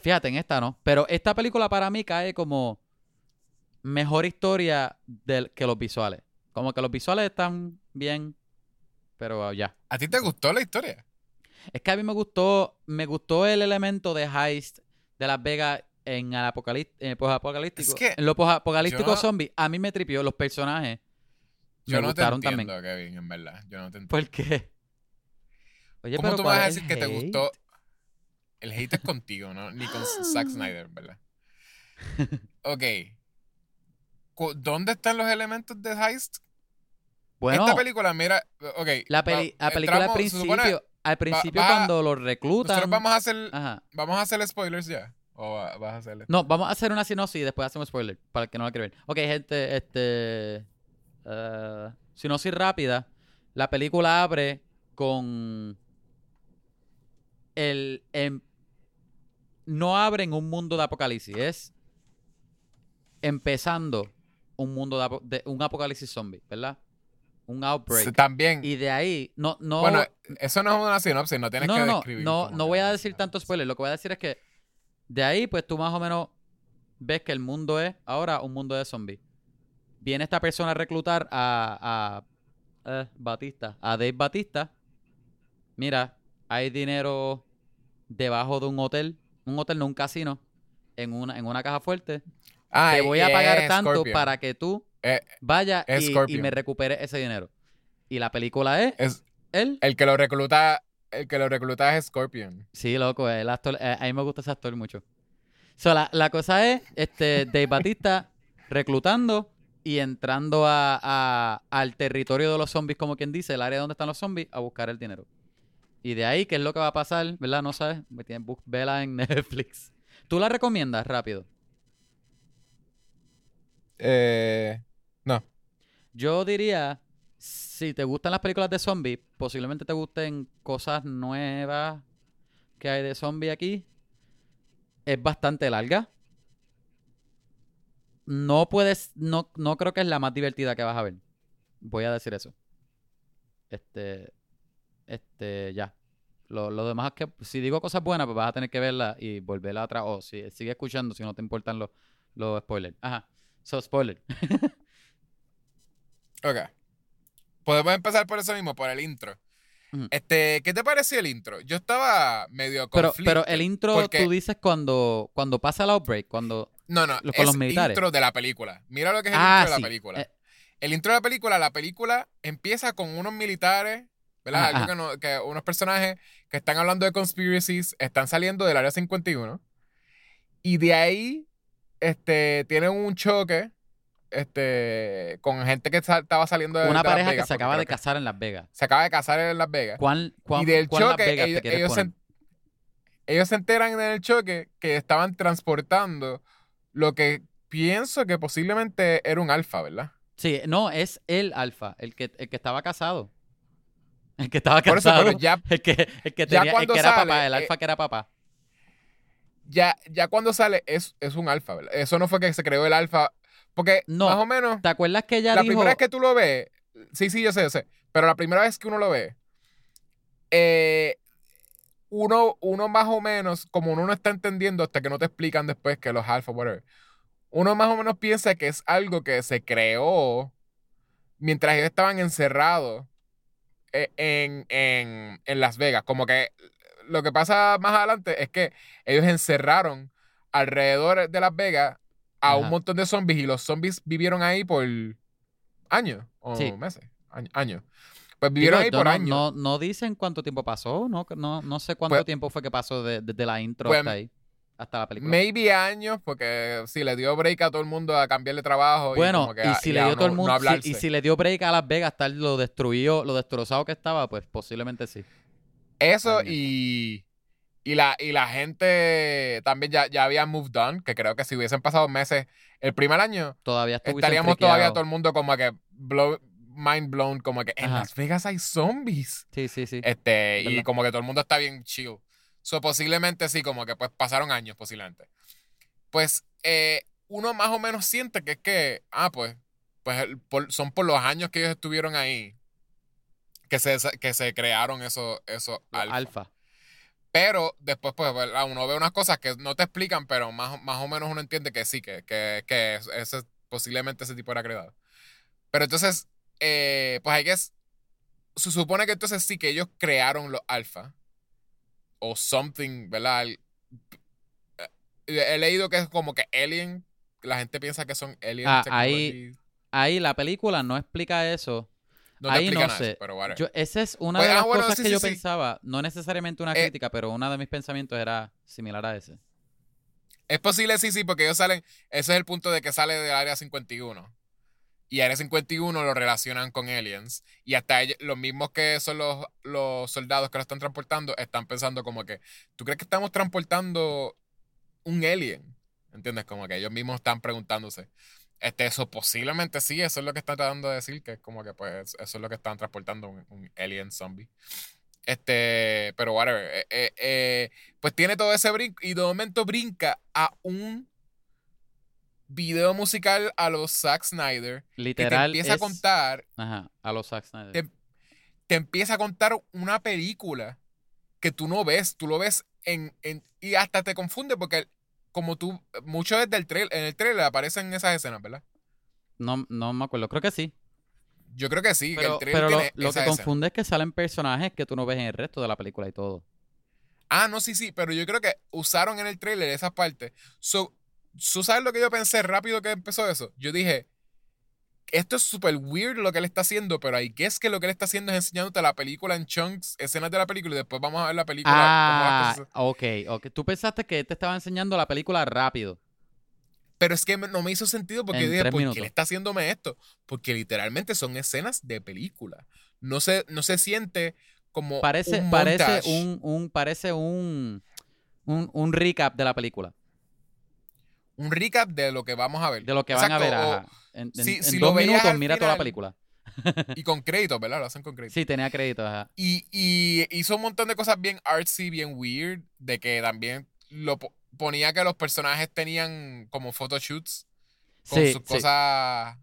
Fíjate, en esta no. Pero esta película para mí cae como mejor historia del, que los visuales. Como que los visuales están bien, pero ya. ¿A ti te gustó la historia? Es que a mí me gustó, me gustó el elemento de heist de Las Vegas en el apocalí- en el posapocalíptico. Es que en lo posapocalíptico yo- zombie, a mí me tripió los personajes. Yo me no te gustaron entiendo, también. Kevin, en verdad. Yo no te entiendo. ¿Por qué? Oye, ¿Cómo pero tú me ¿cuál vas a decir que te gustó? El hate es contigo, ¿no? Ni con (gasps) Zack Snyder, ¿verdad? Ok. ¿Dónde están los elementos de Heist? Bueno, Esta película, mira, ok. la, peli- va- la película al supone- principio, al principio cuando lo reclutan. Nosotros vamos a hacer, Ajá. vamos a hacer spoilers ya. ¿O va- vas a hacerle? No, vamos a hacer una sinopsis y después hacemos spoiler para el que no la quiere ver. Ok, gente, este. eh, sinopsis rápida. La película abre con. El. em- no abre en un mundo de apocalipsis, es. Empezando un mundo de, un apocalipsis zombie, ¿verdad? Un outbreak. Sí, También. Y de ahí, no, no. bueno, eso no es una sinopsis, no tienes no, que no, no, describir. no, no voy a decir tanto spoiler. Lo que voy a decir es que de ahí, pues tú más o menos ves que el mundo es ahora un mundo de zombies. Viene esta persona a reclutar a, a eh, Batista, a Dave Batista. Mira, hay dinero debajo de un hotel, un hotel no un casino, en una, en una caja fuerte. Ah, Te voy a pagar tanto para que tú Eh, vayas y, me recuperes ese dinero. Y la película es Es, él. el que lo recluta, el que lo recluta es Scorpion. Sí, loco, el actor, eh, a mí me gusta ese actor mucho. So, la, la cosa es, este, Dave Batista (laughs) reclutando y entrando a, a- al territorio de los zombies, como quien dice, el área donde están los zombies, a buscar el dinero. Y de ahí, ¿qué es lo que va a pasar? ¿Verdad? No sabes. Me tienes- bus- Vela en (laughs) Netflix. ¿Tú la recomiendas rápido? Eh, no. Yo diría, si te gustan las películas de zombies, posiblemente te gusten cosas nuevas que hay de zombies aquí. Es bastante larga. No puedes, no, no creo que es la más divertida que vas a ver. Voy a decir eso. Este, este, ya. Lo, lo demás es que si digo cosas buenas, pues vas a tener que verla y volverla atrás. O si, sigue escuchando si no te importan los, los spoilers. Ajá. So, spoiler. (laughs) Ok. Podemos empezar por eso mismo, por el intro. Este, ¿qué te pareció el intro? Yo estaba medio Pero, conflicto. pero el intro porque- tú dices cuando, cuando pasa el outbreak, cuando... No, no, con es los militares. intro de la película. Mira lo que es el Ah, intro de la película. Eh. El intro de la película, la película empieza con unos militares, ¿verdad? Ajá, que, no- que unos personajes que están hablando de conspiracies, están saliendo del área 51. Y de ahí, este, tienen un choque, este, con gente que estaba saliendo de Una de Las pareja que Vegas, se porque acaba de que casar en Las Vegas. Se acaba de casar en Las Vegas. ¿Cuán, cuán, Y del Las choque, Vegas ellos, te ellos se, poner? ellos se enteran en el choque que estaban transportando lo que pienso que posiblemente era un alfa, ¿verdad? Sí, no, es el alfa, el que, el que estaba casado. El que estaba Por eso, pero ya, el que, el que, ya tenía, el que era sale, papá, el eh, alfa que era papá. ya, ya cuando sale es, es un alfa, ¿verdad? Eso no fue que se creó el alfa. Porque No, más o menos, ¿Te acuerdas que ella la dijo... primera vez que tú lo ves, sí, sí, yo sé, yo sé, pero la primera vez que uno lo ve, eh, uno, uno más o menos, como uno no está entendiendo hasta que no te explican después que los alfa, whatever, uno más o menos piensa que es algo que se creó mientras ellos estaban encerrados eh, en, en, en Las Vegas. Como que lo que pasa más adelante es que ellos encerraron alrededor de Las Vegas a un montón de zombies y los zombies vivieron ahí por años o Sí. meses. año- Años. Pues vivieron Digo, ahí por no, años. No, no dicen cuánto tiempo pasó, no, no, no sé cuánto Pues- tiempo fue que pasó de- desde la intro Pues, hasta ahí. Hasta la película. Maybe años, porque si le dio break a todo el mundo a cambiarle trabajo. Bueno, y, como que y a- si le a dio todo el no mundo, si- y si le dio break a Las Vegas, estar lo destruido, lo destrozado que estaba, pues posiblemente sí. Eso y, y, la, y la gente también ya, ya había moved on, que creo que si hubiesen pasado meses el primer año, Todavía estaríamos todavía friqueados. todo el mundo como que blow- mind blown, como que en Ajá. Las Vegas hay zombies. Sí, sí, sí. Este, y como que todo el mundo está bien chill. So, posiblemente sí, como que pues pasaron años, posiblemente. Pues eh, uno más o menos siente que es que, ah, pues, pues por- son por los años que ellos estuvieron ahí que se, que se crearon esos, esos alfa. alfa. Pero después, pues, ¿verdad? uno ve unas cosas que no te explican, pero más, más o menos uno entiende que sí, que, que, que es- ese, posiblemente ese tipo era creado. Pero entonces, eh, pues hay que... Se supone que entonces sí que ellos crearon los alfa. O something, ¿verdad? Eh, He leído que es como que alien. La gente piensa que son alien Ah, technology. Ahí la película no explica eso. No ahí no sé. eso, pero whatever. Yo, esa es una Pues, de ah, las bueno, cosas sí, que sí, yo sí. pensaba, no necesariamente una Eh, crítica, pero uno de mis pensamientos era similar a ese. Es posible, sí, sí, porque ellos salen. Ese es el punto de que sale del área 51. Y área 51 lo relacionan con aliens. Y hasta ellos, los mismos que son los, los soldados que lo están transportando, están pensando como que. ¿Tú crees que estamos transportando un alien? ¿Entiendes? Como que ellos mismos están preguntándose. Este, eso posiblemente sí, eso es lo que están tratando de decir, que es como que pues eso es lo que están transportando, un, un alien zombie. Este, pero whatever. eh, eh, eh, pues tiene todo ese brinco y de momento brinca a un video musical a los Zack Snyder que te Literal empieza a contar, Ajá, a los Zack Snyder. Te- te empieza a contar una película que tú no ves, tú lo ves en, en- y hasta te confunde porque como tú, mucho desde el trailer, en el trailer aparecen esas escenas, ¿verdad? No, no me acuerdo, creo que sí. Yo creo que sí, que Pero, el trailer pero lo, esa que escena. confunde es que salen personajes que tú no ves en el resto de la película y todo. Ah, no, sí, sí, pero yo creo que usaron en el trailer esas partes. So, ¿tú sabes lo que yo pensé rápido que empezó eso? Yo dije, esto es súper weird lo que él está haciendo, pero hay que es que lo que él está haciendo es enseñándote la película en chunks, escenas de la película, y después vamos a ver la película. Ah, ok, ok. Tú pensaste que te estaba enseñando la película rápido. Pero es que no me hizo sentido porque yo dije, ¿por qué él está haciéndome esto? Porque literalmente son escenas de película. No se, no se siente como Parece, un parece un, un, parece un, un, un recap de la película. Un recap de lo que vamos a ver. De lo que van a ver. Ajá. En, en- si- en si dos lo veías minutos mira toda la película. y con créditos, ¿verdad? Lo hacen con créditos. Sí, tenía crédito, ajá. Y, y hizo un montón de cosas bien artsy, bien weird, de que también lo po- ponía que los personajes tenían como photoshoots con Sí, sus sí. cosas,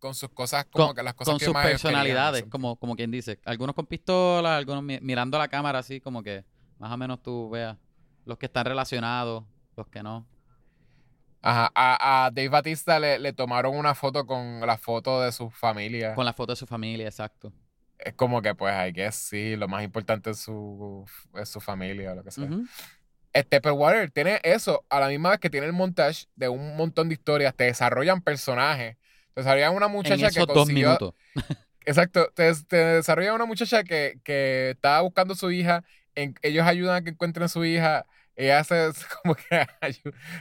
con sus cosas como Con- que las cosas Con que sus más querían, personalidades, como, como quien dice. Algunos con pistolas, algunos mi- mirando a la cámara así, como que más o menos tú veas los que están relacionados, los que no. Ajá, a, a Dave Batista le, le tomaron una foto con la foto de su familia. Con la foto de su familia, exacto. Es como que, pues, hay que sí, lo más importante es su, es su familia o lo que sea. Ujú. Este, pero Water tiene eso, a la misma vez que tiene el montaje de un montón de historias, te desarrollan personajes. Te desarrollan una En muchacha que esos dos consiguió. minutos. (laughs) Exacto, te, te desarrollan una muchacha que, que estaba buscando a su hija, en- ellos ayudan a que encuentren a su hija, ella hace (laughs) como que,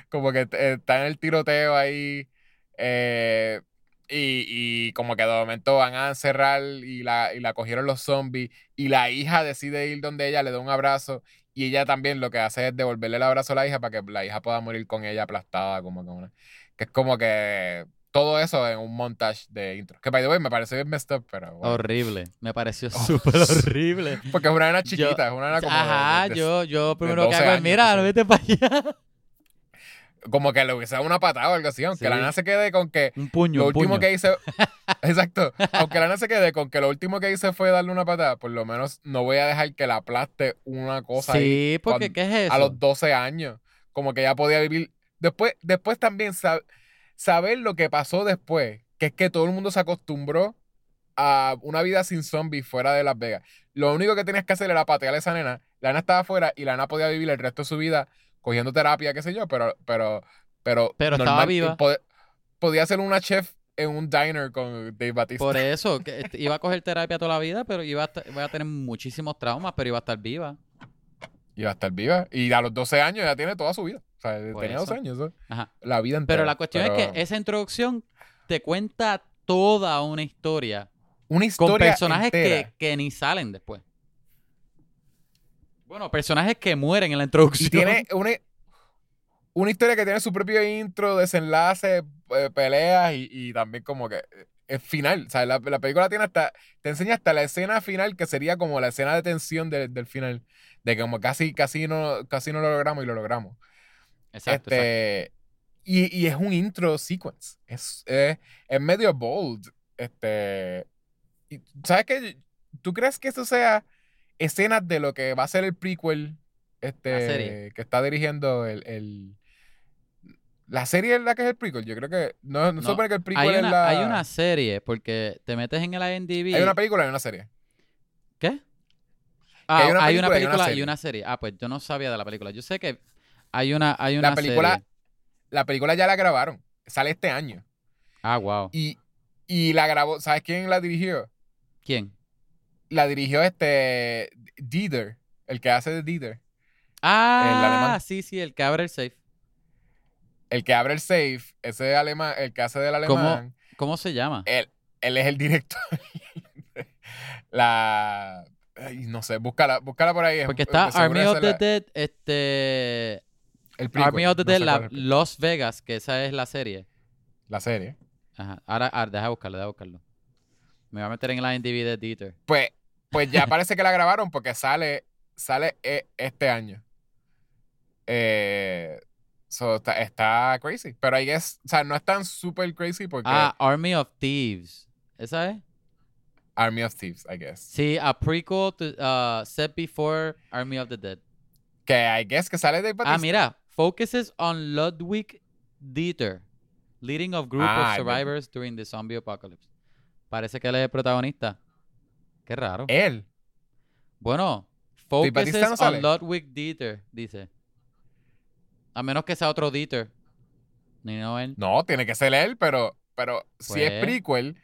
como que está en el tiroteo ahí, eh, y, y como que de momento van a encerrar y la, y la cogieron los zombies, y la hija decide ir donde ella, le da un abrazo, y ella también lo que hace es devolverle el abrazo a la hija para que la hija pueda morir con ella aplastada, como que es como que todo eso en un montage de intro. Que by the way me parece bien messed up, pero bueno. Horrible. Me pareció Oh, súper horrible. (laughs) Porque es una nena chiquita, es una nena como. Ajá, de- de- yo, yo primero que 12 hago es, mira, no vete para allá. (laughs) Como que le hubiese dado una patada o algo así, aunque Sí. la nena se quede con que. Un puño, Lo un último puño. que hice. (laughs) Exacto. Aunque la nena se quede con que lo último que hice fue darle una patada, por lo menos no voy a dejar que la aplaste una cosa ahí Sí, porque cuando- ¿qué es eso? a los 12 años. Como que ya podía vivir. Después, después también saber lo que pasó después, que es que todo el mundo se acostumbró a una vida sin zombies fuera de Las Vegas. Lo único que tenías que hacer era patear a esa nena. La nena estaba afuera y la nena podía vivir el resto de su vida cogiendo terapia, qué sé yo, pero, pero, pero, Pero estaba viva. pod- podía ser una chef en un diner con Dave Batista. Por (laughs) eso, que iba a coger terapia toda la vida, pero iba a, estar- iba a tener muchísimos traumas, pero iba a estar viva. Va a estar viva. Y a los 12 años ya tiene toda su vida. O sea, tenía dos años. ¿no? Ajá. La vida entera. Pero la cuestión es que esa introducción te cuenta toda una historia Una con historia personajes que, que ni salen después. Bueno, personajes que mueren en la introducción. Y tiene una, una historia que tiene su propio intro, desenlace, eh, peleas y, y también como que eh, es final. O sea, la, la película tiene hasta, te enseña hasta la escena final que sería como la escena de tensión de- del final. De que como casi, casi, no, casi no lo logramos y lo logramos. Exacto, exacto. este, Y, y es un intro sequence. Es, es, es medio bold. Este, y, ¿Sabes qué? ¿Tú crees que eso sea escenas de lo que va a ser el prequel este, que está dirigiendo el, el- La serie es la que es el prequel. Yo creo que. No, no, No, supone que el prequel Hay es una, la. hay una serie, porque te metes en el IMDb. hay una película y una serie. ¿Qué? Ah, hay una hay una película y una una serie. Ah, pues yo no sabía de la película. Yo sé que hay una, hay una La película, serie. la película ya la grabaron. Sale este año. Ah, wow. Y, y la grabó. ¿Sabes quién la dirigió? ¿Quién? La dirigió este. Dieter. El que hace de Dieter. Ah, sí, sí, el que abre el safe. El que abre el safe. Ese alemán. El que hace del ¿Cómo? alemán. ¿Cómo se llama? Él, él es el director. (laughs) la. ay, no sé, búscala, búscala por ahí. Porque De está Army of the Dead, este... el prequel, Army of the no Dead, la- es. Los Vegas, que esa es la serie. La serie. Ajá. Ahora, ahora, deja buscarlo, deja buscarlo. Me voy a meter en la IMDb de Dieter. Pues, pues ya (laughs) parece que la grabaron porque sale, sale eh, este año. Eh, so, está, está crazy. Pero I guess, o sea, no es tan super crazy porque Ah, Army of Thieves. ¿Esa es? Army of Thieves, I guess. Sí, a prequel to, uh, set before Army of the Dead. Que I guess que sale de Ah, mira. Focuses on Ludwig Dieter, leading of group Ah, of el- survivors during the zombie apocalypse. Parece que él es el protagonista. Qué raro. Él. Bueno, focuses no on Ludwig Dieter, dice. A menos que sea otro Dieter. Ni no él. No, tiene que ser él, pero, pero si es Pues. prequel,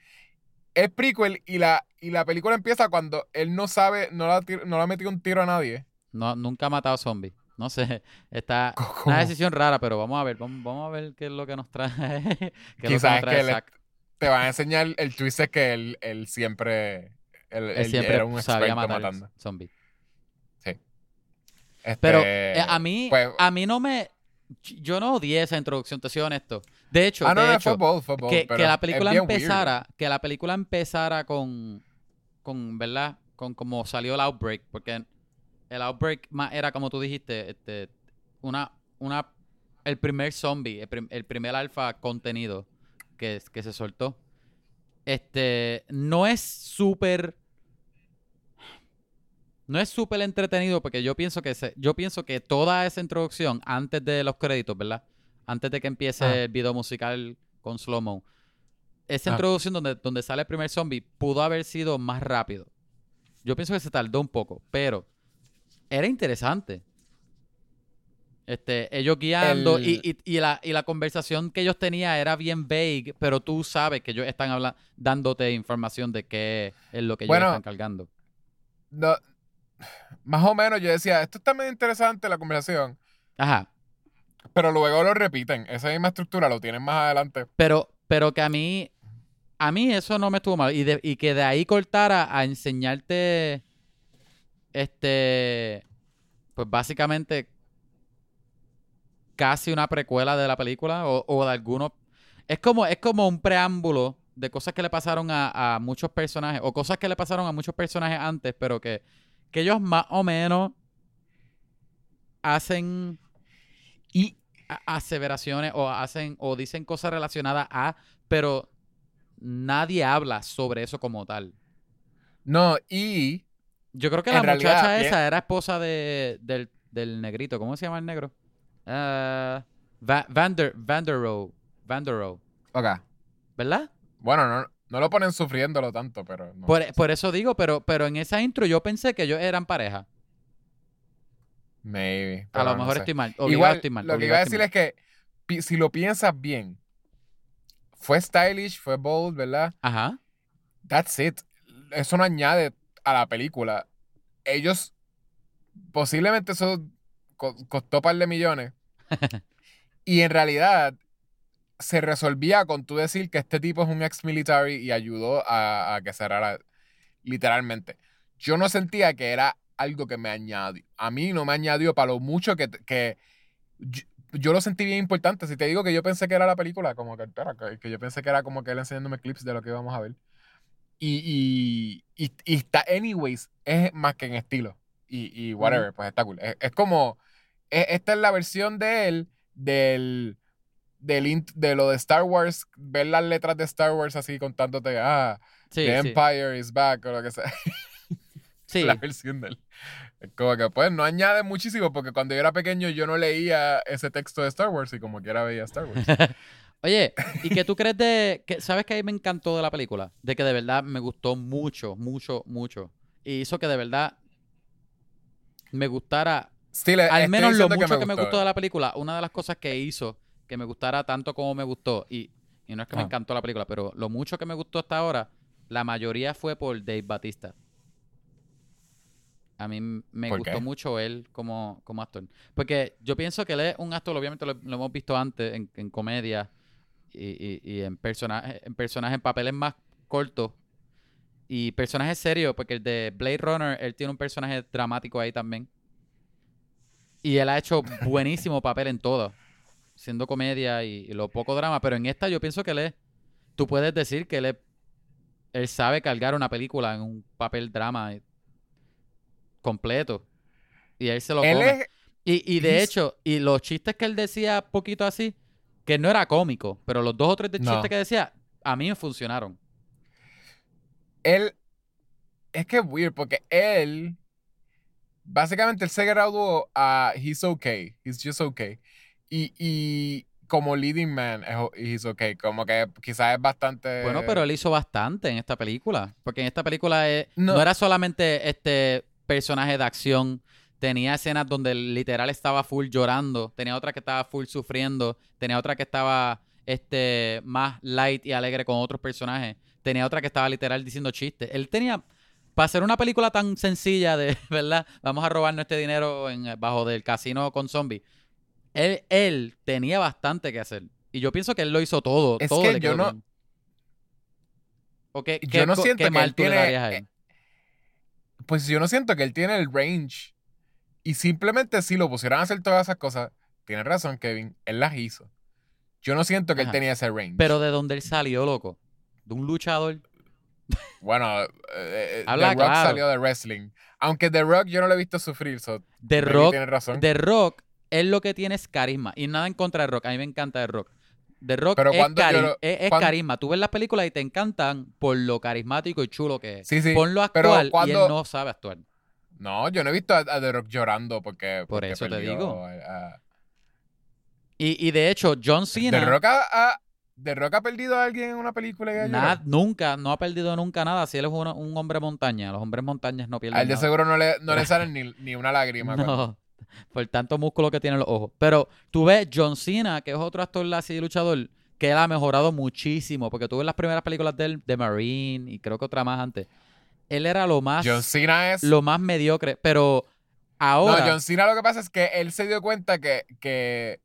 es prequel y la, y la película empieza cuando él no sabe, no le, no ha metido un tiro a nadie. No, nunca ha matado zombies. No sé. (laughs) Está (laughs) ¿Cómo? una decisión rara, pero vamos a ver. Vamos, vamos a ver qué es lo que nos trae. (laughs) qué es lo que Quizás nos trae que. Te van a enseñar el twist que él, él siempre, él, siempre era un sabía matar matando. zombies. Este, Pero eh, a mí, pues- a mí no me. Yo no odié esa introducción, te soy honesto. De hecho, ah, de no, hecho, que, que la película weird. empezara, que la película empezara con, con, ¿verdad? Con como salió el outbreak, porque el outbreak más era como tú dijiste, este, una, una, el primer zombie, el, prim- el primer alfa contenido que, que se soltó. Este, no es súper, no es súper entretenido porque yo pienso que se, yo pienso que toda esa introducción antes de los créditos, ¿verdad? Antes de que empiece Ah. el video musical con slow mo, esa Ah. introducción donde, donde sale el primer zombie pudo haber sido más rápido. Yo pienso que se tardó un poco, pero era interesante. Este, ellos guiando El- y, y- y la, y la conversación que ellos tenían era bien vague, pero tú sabes que ellos están hablando, dándote información de qué es lo que ellos Bueno, están cargando. No, más o menos yo decía, esto está muy interesante la conversación, Ajá. pero luego lo repiten. Esa misma estructura lo tienen más adelante. Pero, pero que a mí, a mí eso no me estuvo mal. Y, de- y que de ahí cortara a enseñarte, este, pues básicamente casi una precuela de la película o, o de algunos. Es como, es como un preámbulo de cosas que le pasaron a, a muchos personajes o cosas que le pasaron a muchos personajes antes, pero que, que ellos más o menos hacen Y aseveraciones o hacen o dicen cosas relacionadas a, pero nadie habla sobre eso como tal. no, y Yo creo que En la realidad, muchacha bien- esa era esposa de, del, del negrito. ¿Cómo se llama el negro? Ah, Va- Vander, Vanderow. Vanderow. ok. ¿Verdad? Bueno, no, no lo ponen sufriéndolo tanto, pero no. Por, por eso digo, pero, pero en esa intro yo pensé que ellos eran pareja. Maybe. A lo no mejor sé. estoy mal. Igual, estoy mal. lo que iba a decir es que si lo piensas bien, fue stylish, fue bold, ¿verdad? Ajá. That's it. Eso no añade a la película. Ellos, posiblemente eso co- costó un par de millones. (laughs) y en realidad se resolvía con tú decir que este tipo es un ex military y ayudó a, a que cerrara literalmente. Yo no sentía que era algo que me añadió. A mí no me añadió para lo mucho que, que yo, yo lo sentí bien importante. Si te digo que yo pensé que era la película, como que, espera, que, que yo pensé que era como que él enseñándome clips de lo que íbamos a ver. Y, y, y, y está, anyways, es más que en estilo. Y, y whatever, pues está cool. Es, es como, es- esta es la versión de él del, del int- de lo de Star Wars, ver las letras de Star Wars así contándote, ah, Sí, The sí. Empire is back o lo que sea. (laughs) Sí. la versión de él. Como que pues no añade muchísimo porque cuando yo era pequeño yo no leía ese texto de Star Wars y como quiera veía Star Wars. (laughs) Oye, ¿y qué tú crees de... Que, ¿Sabes que a mí me encantó de la película? De que de verdad me gustó mucho, mucho, mucho. Y hizo que de verdad me gustara Still, al menos lo mucho que me gustó de la película, una de las cosas que hizo que me gustara tanto como me gustó, y, y no es que me Ah. encantó la película, pero lo mucho que me gustó hasta ahora, la mayoría fue por Dave Batista. A mí me ¿Por gustó qué? mucho él como, como actor. Porque yo pienso que él es un actor, obviamente lo, lo hemos visto antes en, en comedia y, y- y en personajes en personajes, en papeles más cortos y personajes serios, porque el de Blade Runner, él tiene un personaje dramático ahí también. Y él ha hecho (laughs) buenísimo papel en todo, siendo comedia y, y lo poco drama, pero en esta yo pienso que él es, tú puedes decir que él es, él sabe cargar una película en un papel drama completo. Y él se lo Él come. es, Y, y de hecho, y los chistes que él decía poquito así, que no era cómico, pero los dos o tres de No. chistes que decía, a mí me funcionaron. él, es que es weird porque él, básicamente él se graduó a He's Okay, He's Just Okay. Y, y como leading man, es- He's Okay, como que quizás es bastante... Bueno, pero él hizo bastante en esta película. Porque en esta película eh, no. No. era solamente este personaje de acción. Tenía escenas donde literal estaba full llorando. Tenía otra que estaba full sufriendo. Tenía otra que estaba este, más light y alegre con otros personajes. Tenía otra que estaba literal diciendo chistes. Él tenía. Para hacer una película tan sencilla de, (laughs) ¿verdad? Vamos a robarnos este dinero en, bajo del casino con zombies. Él, él tenía bastante que hacer. Y yo pienso que él lo hizo todo. Es todo que yo no- bien. ¿O qué, Yo qué no siento qué que mal él tú le tiene- darías a él? Pues yo no siento que él tiene el range. Y simplemente si lo pusieran a hacer todas esas cosas, tienes razón, Kevin, él las hizo. Yo no siento que Ajá. él tenía ese range. Pero de dónde él salió, loco. De un luchador. bueno, eh, eh, Habla The Rock claro. salió de wrestling. Aunque The Rock yo no lo he visto sufrir, so The Rock, tienes razón. The Rock, él lo que tiene es carisma. Y nada en contra de Rock. A mí me encanta The Rock. The Rock Pero es, cuando cari- lo- es- es cuando- carisma. Tú ves las películas y te encantan por lo carismático y chulo que es. Sí, sí. Ponlo a pero actuar y cuando- él no sabe actuar. No, yo no he visto a, a The Rock llorando porque. Por porque eso te digo. a- a- Y, y de hecho, John Cena... The Rock ha, The Rock ha perdido a alguien en una película Nada, nunca, no ha perdido nunca nada. Si él es uno- un hombre montaña, los hombres montañas no pierden A él de nada. seguro no le, no le (laughs) salen ni, ni una lágrima. cuando- No, por tanto músculo que tienen los ojos. Pero tú ves John Cena, que es otro actor así luchador, que él ha mejorado muchísimo, porque tú ves las primeras películas de él, de Marine y creo que otra más antes. Él era lo más, John Cena es. lo más mediocre, pero ahora, No, John Cena lo que pasa es que él se dio cuenta que. que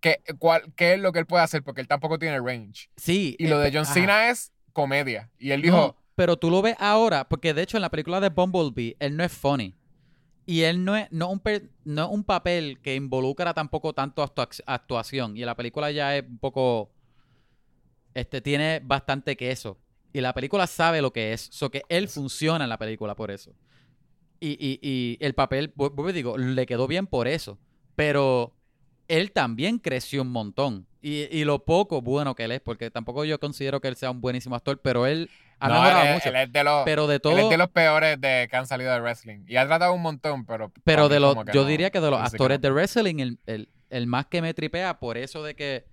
que, cuál, qué es lo que él puede hacer porque él tampoco tiene range. sí. Y lo eh, de John ajá. Cena es comedia. Y él No, dijo, pero tú lo ves ahora, porque de hecho en la película de Bumblebee, él no es funny. Y él no es, no un, no es un papel que involucra tampoco tanto actua- actuación. Y la película ya es un poco. Este, tiene bastante queso. Y la película sabe lo que es. So que él funciona en la película por eso. Y, y, y el papel, digo, le quedó bien por eso. Pero él también creció un montón. Y, y lo poco bueno que él es, porque tampoco yo considero que él sea un buenísimo actor, pero él ha no, mejorado él, mucho. él es de los, pero de él todo, es de los peores de, que han salido de wrestling. Y ha tratado un montón, pero. pero de los, yo no. diría que de los actores no. de wrestling, el, el- el más que me tripea por eso de que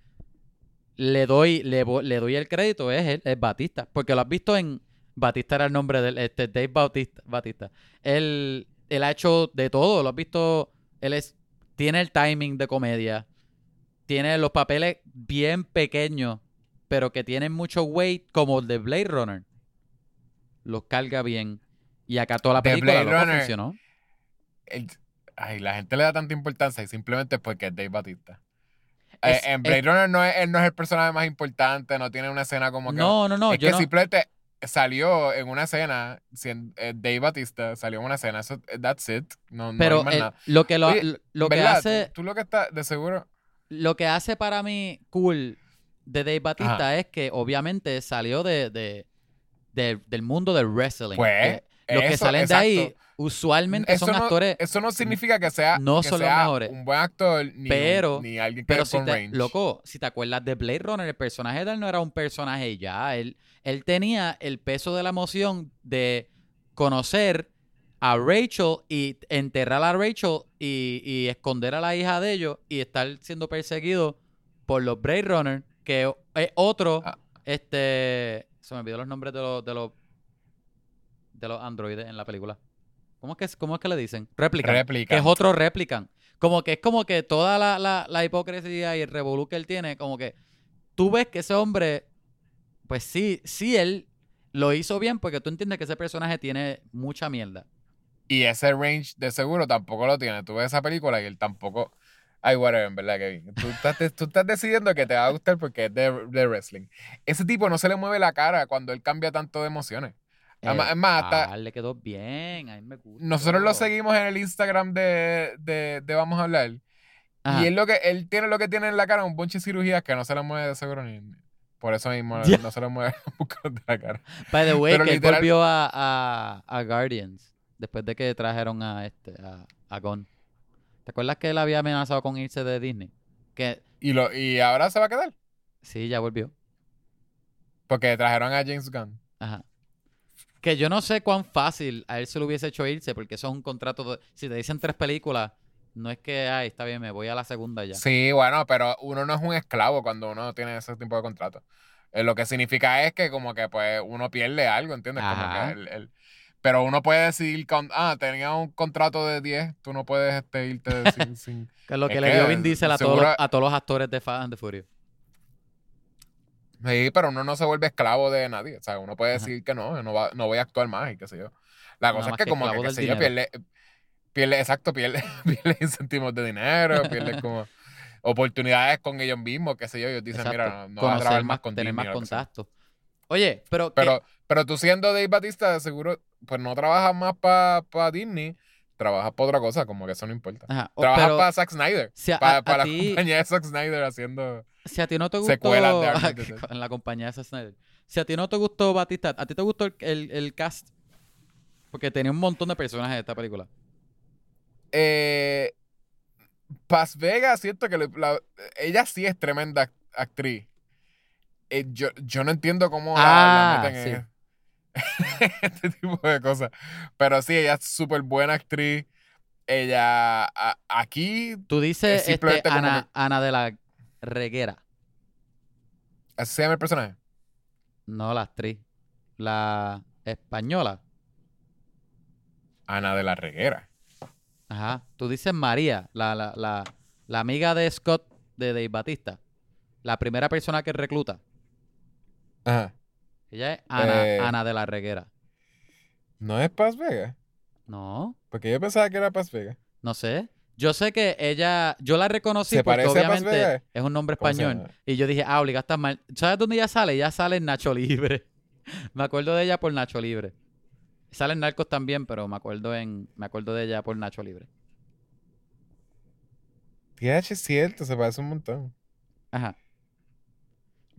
le doy, le, le doy el crédito es, él, es Batista. Porque lo has visto en. Batista era el nombre del este, Dave Bautista, Batista. Él, él ha hecho de todo. Lo has visto. Él es, tiene el timing de comedia. Tiene los papeles bien pequeños. Pero que tienen mucho weight. Como el de Blade Runner. Los carga bien. Y acá toda la película Runner. funcionó. El- ay, la gente le da tanta importancia y simplemente porque es Dave Batista. Eh, Es- en es- Blade Runner no es, él no es el personaje más importante, no tiene una escena como que. No, no, no. es yo que no- simplemente salió en una escena, eh, Dave Batista salió en una escena, eso, that's it. No, no pero hay más el- nada. lo que lo, Oye, lo que hace Tú, tú lo que estás, de seguro. lo que hace para mí cool de Dave Batista Ajá. es que obviamente salió de, de- de- del mundo del wrestling. Pues, Que los que eso, salen de ahí exacto. Usualmente Eso son no, actores, eso no significa que sea, no que son los mejores. un buen actor ni, un- Pero- ni alguien que pero si con te, range. loco, si te acuerdas de Blade Runner, el personaje de él no era un personaje ya, él, él tenía el peso de la emoción de conocer a Rachel y enterrar a Rachel y, y esconder a la hija de ellos y estar siendo perseguido por los Blade Runner, que es otro, Ah. este, se me olvidó los nombres de los, de los, de los androides en la película. ¿Cómo es que, cómo es que le dicen? Replicant. Que es otro replicant. Como que es como que toda la, la, la hipocresía y el revolú que él tiene, como que tú ves que ese hombre, pues sí, sí, él lo hizo bien porque tú entiendes que ese personaje tiene mucha mierda. Y ese range de seguro tampoco lo tiene. Tú ves esa película y él tampoco. Ay, whatever, en verdad, Kevin. Tú estás, tú estás decidiendo que te va a gustar porque es de, de wrestling. Ese tipo no se le mueve la cara cuando él cambia tanto de emociones. Hasta- ah, le quedó bien, a mí me gusta. Nosotros lo seguimos en el Instagram de, de, de Vamos a hablar. Ajá. Y él lo que él tiene lo que tiene en la cara, un bonche de cirugías que no se le mueve de seguro ni. Por eso mismo no se le mueve (laughs) de la cara. By the way, pero que él volvió a, a, a Guardians después de que trajeron a este a, a Gon. ¿Te acuerdas que él había amenazado con irse de Disney? Que Y, lo, y ahora se va a quedar. sí, ya volvió. Porque trajeron a James Gunn. Ajá. Que yo no sé cuán fácil a él se lo hubiese hecho irse, porque eso es un contrato. de- si te dicen tres películas, no es que, ay, está bien, me voy a la segunda ya. Sí, bueno, pero uno no es un esclavo cuando uno tiene ese tipo de contrato. Eh, lo que significa es que como que pues uno pierde algo, ¿entiendes? Como Ajá. que el- el- pero uno puede decidir, con, ah, tenía un contrato de 10, tú no puedes este, irte (laughs) sin, sin- Que es lo que Es le dio Vin Diesel a, todos seguro- a todos los actores de Fast and the Furious. Sí, pero uno no se vuelve esclavo de nadie. O sea, uno puede Ajá. decir que no, no, va- no voy a actuar más y qué sé yo. La Nada cosa es que que como que, del sé yo, pierde, pierde, exacto, pierde, (laughs) pierde incentivos de dinero, pierde (laughs) como oportunidades con ellos mismos, qué sé yo. Ellos dicen, Exacto. mira, no, vas a trabajar más, más con tener más o lo que sea". contactos. Oye, pero, ¿qué- Pero, pero tú siendo Dave Batista, de seguro, pues no trabajas más para Disney, trabajas para otra cosa, como que eso no importa. Ajá, o- Trabajas pero para Zack Snyder, si para, la ti, compañía de Zack Snyder haciendo... si a ti no te gustó secuelas de (laughs) en la compañía de Snyder, si a ti no te gustó Batista, ¿a ti te gustó el, el- el cast? Porque tenía un montón de personajes de esta película. Eh, Paz Vega, siento que la- ella sí es tremenda act- actriz. Eh, yo, yo no entiendo cómo la- la, Ah, meten sí. en (laughs) este tipo de cosas. Pero sí, ella es súper buena actriz. Ella a- aquí, Tú dices Es este, Ana, que- Ana de la Reguera. así se llama el personaje. No la actriz. La española. Ana de la Reguera. Ajá. Tú dices María, la, la, la, la amiga de Scott de Dave Batista. La primera persona que recluta. Ajá. Ella es Ana, Eh. Ana de la Reguera. ¿No es Paz Vega? No, Porque yo pensaba que era Paz Vega. no sé. Yo sé que ella, yo la reconocí ¿Se porque a obviamente es un nombre ¿Cómo se español. Y yo dije, ah, obliga, está mal. ¿Sabes dónde ella sale? Ella sale en Nacho Libre. (laughs) me acuerdo de ella por Nacho Libre. Sale en Narcos también, pero me acuerdo en, me acuerdo de ella por Nacho Libre. TH es cierto, se parece un montón. Ajá.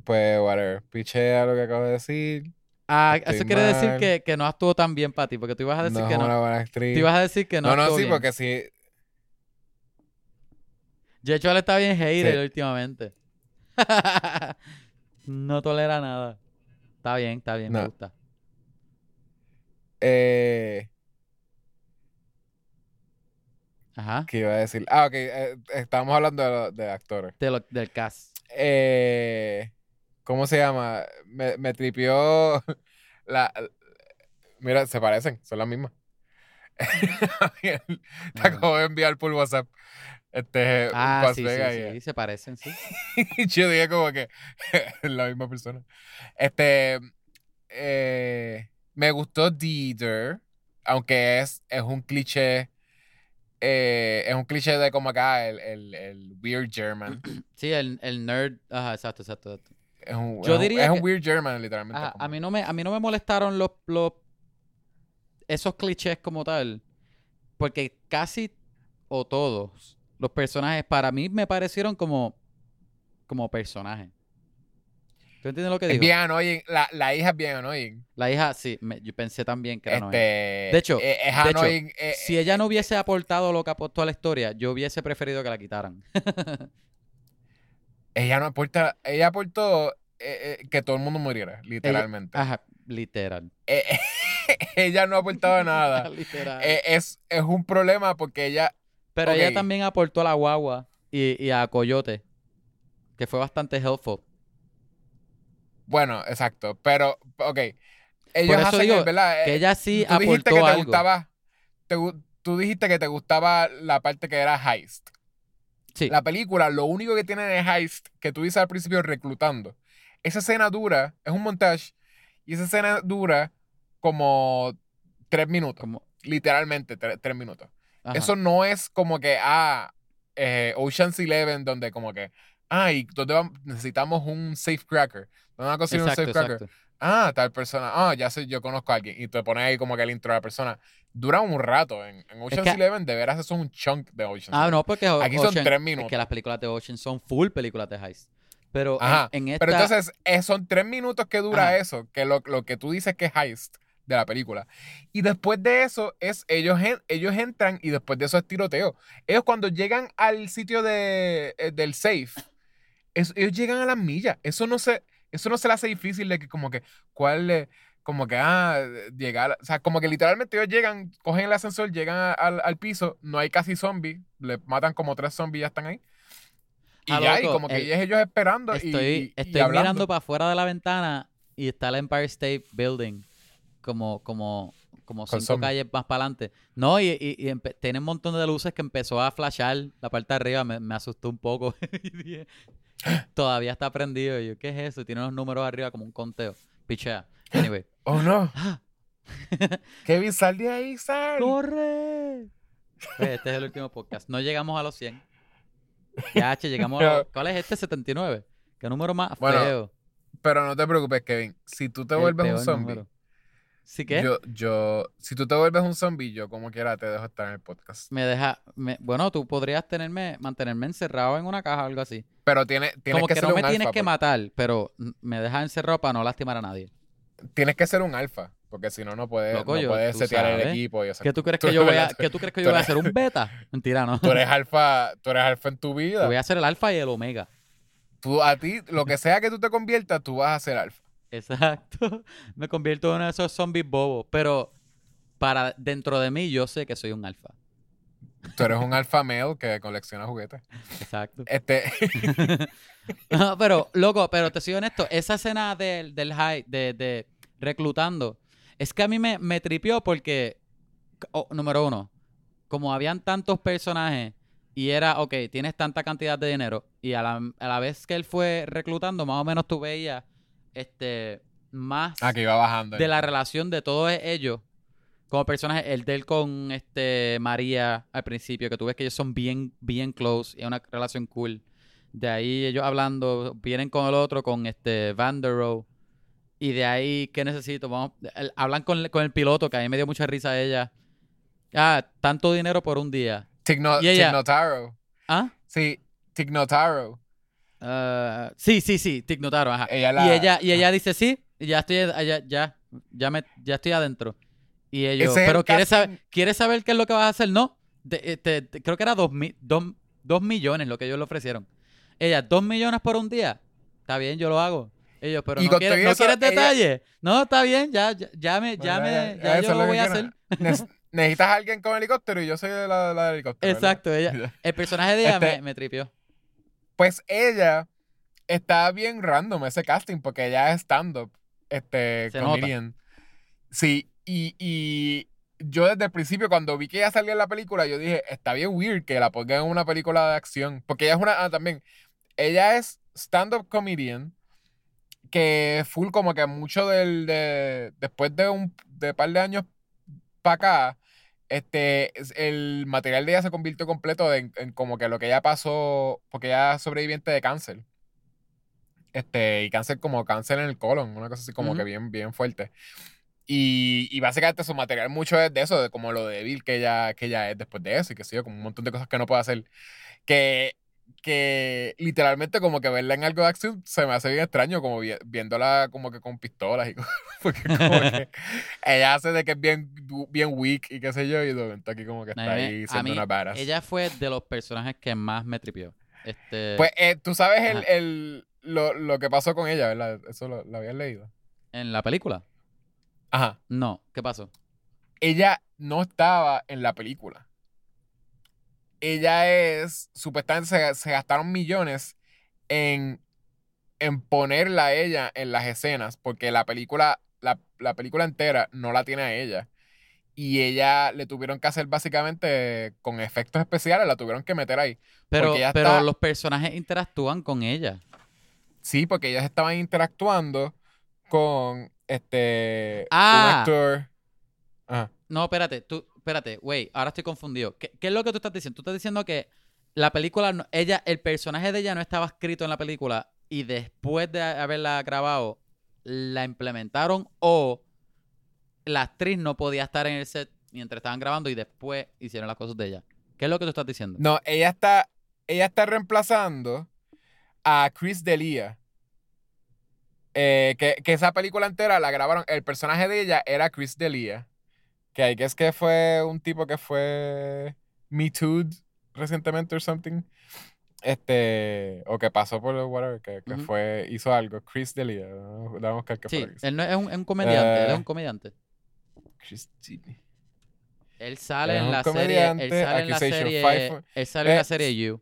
Pues, whatever. Pichea lo que acabo de decir. Ah, Estoy eso quiere decir que, que no actuó tan bien para ti, porque tú ibas a decir no que no. una buena actriz. Tú ibas a decir que no No, no, sí, bien. porque sí. Jecho está bien hater Sí. últimamente. (laughs) no tolera nada. Está bien, está bien, me gusta. Eh, Ajá. ¿Qué iba a decir? Ah, ok. eh, estábamos hablando de, lo- de actores. De lo- del cast. Eh, ¿Cómo se llama? Me, me tripió (laughs) la... Mira, se parecen, son las mismas. (laughs) Te acabo de enviar por WhatsApp. Este, Ah, sí, Vega sí, y- sí, se parecen, sí. Y (laughs) yo dije como que es (laughs) la misma persona. Este, eh, me gustó Dieter, aunque es, es un cliché eh, es un cliché de como acá, el, el, el weird German. (clears throat) Sí, el, el nerd. Ajá, exacto, exacto. exacto. Es un, Yo es un- diría un weird German, literalmente. Ajá, a mí no me, a mí no me molestaron los, los esos clichés como tal. Porque casi o todos los personajes para mí me parecieron como, como personajes. ¿Tú entiendes lo que es digo? bien annoying. La, la hija es bien annoying. La hija, sí, me- yo pensé también que era Este. De hecho- eh, es de hecho, eh, Si ella no hubiese aportado lo que aportó a la historia, yo hubiese preferido que la quitaran. (laughs) ella no aporta. Ella aportó eh, eh, que todo el mundo muriera, literalmente. Ajá, literal. Eh, (laughs) ella no aportaba nada. (laughs) literal. Eh, es, es un problema porque ella. Pero ella también aportó a la guagua y, y a Coyote, que fue bastante helpful. Bueno, exacto. Pero, ok. Ellos Por eso hacen, digo ¿verdad? Que ella sí tú dijiste aportó que te algo. gustaba. te tú dijiste que te gustaba la parte que era heist. Sí. La película, lo único que tiene de heist, que tú dices al principio reclutando, esa escena dura, es un montaje, y esa escena dura como tres minutos. Como- Literalmente, tre- tres minutos. Ajá. Eso no es como que, ah, eh, Ocean's Eleven, donde como que, ah, y ¿dónde vamos? necesitamos un safecracker. ¿Dónde vamos a conseguir un Exacto, safecracker? exacto. Ah, tal persona. Ah, ya sé, yo conozco a alguien. Y te pones ahí como que el intro de la persona. Dura un rato. En, en Ocean's que- Eleven, de veras, eso es un chunk de Ocean's Ah, Eleven. no, porque Aquí son Ocean- tres Es minutos. que las películas de Ocean son full películas de heist. Pero en- Ajá, en, esta... Pero entonces, eh, son tres minutos que dura Ajá. eso, que lo, lo que tú dices que es heist de la película. Y después de eso, es ellos, en- ellos entran y después de eso es tiroteo. Ellos cuando llegan al sitio de, eh, del safe, es- ellos llegan a las millas. Eso no se, eso no se le hace difícil de que como que, ¿cuál le- como que, ah, llegar, o sea, como que literalmente ellos llegan, cogen el ascensor, llegan a- al, al piso, no hay casi zombies, le matan como tres zombies y ya están ahí. Y Ah, ya, y como que el- ellos, esperando Estoy, y, y estoy hablando. mirando para afuera de la ventana y está el Empire State Building como, como, como cinco calles más para adelante. No, y, y, tiene un montón de luces que empezó a flashar la parte de arriba. Me, me asustó un poco. (laughs) (gasps) Todavía está prendido. Y yo, ¿qué es eso? Y tiene unos números arriba como un conteo. Pichea. Anyway. (gasps) Oh no, (gasps) ¡Ah! (laughs) Kevin, sal de ahí, sal. ¡Corre! Este es el último podcast. No llegamos a los 100. Ya, (laughs) che, llegamos a los... ¿Cuál es este? 79. ¿Qué número más Bueno, feo? Pero no te preocupes, Kevin. Si tú te El vuelves un zombie, número. ¿Sí qué? yo, yo, si tú te vuelves un zombie, yo como quiera te dejo estar en el podcast. Me deja... me- bueno, tú podrías tenerme, mantenerme encerrado en una caja o algo así. Pero tiene, tienes Como que, que, ser no un me tienes que porque- matar, pero me dejas encerrado para no lastimar a nadie. Tienes que ser un alfa, porque si no, no puedes, Loco, no yo- puedes el equipo y esas ¿Qué tú crees (laughs) Tú que yo voy a, ¿qué tú crees que (laughs) yo voy a hacer? ¿Un beta? Mentira, no. Tú eres alfa, tú eres alfa en tu Yo vida. voy a hacer el alfa y el omega. Tú, a ti, lo que sea que tú te conviertas, tú vas a ser alfa. Exacto. (laughs) Me convierto en uno de esos zombies bobos. Pero para dentro de mí yo sé que soy un alfa. Tú eres un alfa male que colecciona juguetes. Exacto. Este, (laughs) No, pero, loco, pero te soy honesto, esa escena del, del high, de, de reclutando, es que a mí me, me tripió porque, oh, número uno, como habían tantos personajes y era, ok, tienes tanta cantidad de dinero y a la, a la vez que él fue reclutando, más o menos tú veías este, más ah, que iba bajando. de la relación de todos ellos como personajes, el de él con este María al principio, que tú ves que ellos son bien, bien close y es una relación cool. De ahí ellos hablando, vienen con el otro, con este Vanderow. Y de ahí, ¿qué necesito? Vamos, el- hablan con, con el piloto, que a mí me dio mucha risa a ella. Ah, tanto dinero por un día. Tigno- y ella- Tignotaro. ¿Ah? Sí, Tignotaro. Ah, sí, sí, sí, Tig Notaro, ajá. Ella Y la- ella, y ella dice, sí, ya estoy, ya, ya, ya, me, ya estoy adentro. Y ellos, Ese es el pero ¿quieres saber, ¿quieres saber qué es lo que vas a hacer? No, eh, te- te- creo que era dos, mi- dos, dos millones lo que ellos le ofrecieron. Ella, dos millones por un día. Está bien, yo lo hago. Ellos, pero no quieres, todo ¿no eso, quieres ella- detalle. No, está bien, ya, ya, ya me, ya Bueno, me, ya- yo lo voy a hacer. Ne- Necesitas a alguien con helicóptero y yo soy de la, la del helicóptero. ¿verdad? Exacto, ella, (laughs) el personaje de ella Este- me, me tripió. Pues ella está bien random ese casting porque ella es stand-up, este, Se nota. comedian. Sí, y, y yo desde el principio cuando vi que ella salía en la película, yo dije, está bien weird que la pongan en una película de acción. Porque ella es una, ah, también, ella es stand-up comedian que full como que mucho del, de, después de un de par de años para acá, este, es- el material de ella se convirtió completo en, en como que lo que ella pasó, porque ella es sobreviviente de cáncer. Este, y cáncer como cáncer en el colon, una cosa así como que bien, bien fuerte. Y, y básicamente su material mucho es de eso, de como lo débil que ella, que ella es después de eso, y que sé yo, como un montón de cosas que no puede hacer. Que, que literalmente como que verla en algo de acción se me hace bien extraño, como vi- viéndola como que con pistolas y (laughs) porque como que (laughs) ella hace de que es bien, bien weak y qué sé yo, y de momento aquí como que está mí- ahí siendo mí, una badass. Ella fue de los personajes que más me tripió. Este, Pues eh, tú sabes el, el, lo, lo que pasó con ella, ¿verdad? Eso lo, lo habías leído. en la película. Ajá. No, ¿qué pasó? ella no estaba en la película. Ella es, supuestamente se, se gastaron millones en, en ponerla a ella en las escenas, porque la película, la, la película entera no la tiene a ella. Y ella le tuvieron que hacer básicamente con efectos especiales, la tuvieron que meter ahí. Pero, pero está- los personajes interactúan con ella. Sí, porque ellas estaban interactuando con este Ah. un actor. Ajá. No, espérate, tú, espérate, güey, ahora estoy confundido. ¿Qué, es lo que tú estás diciendo? Tú estás diciendo que la película, ella, el personaje de ella no estaba escrito en la película y después de haberla grabado, la implementaron o la actriz no podía estar en el set mientras estaban grabando y después hicieron las cosas de ella. ¿Qué es lo que tú estás diciendo? No, ella está, ella está reemplazando a Chris D'Elia. Eh, que esa película entera la grabaron. El personaje de ella era Chris D'Elia. Que hay que es que fue un tipo que fue Me Too recientemente o something. Este, o que pasó por whatever, que, que fue, hizo algo. Chris D'Elia. Vamos a Sí, fue que hizo. él no es un, es un comediante, él es Eh, un comediante. Chris D'Elia. Él sale en la serie, él sale en la serie, Five- él sale en la Eh, serie You.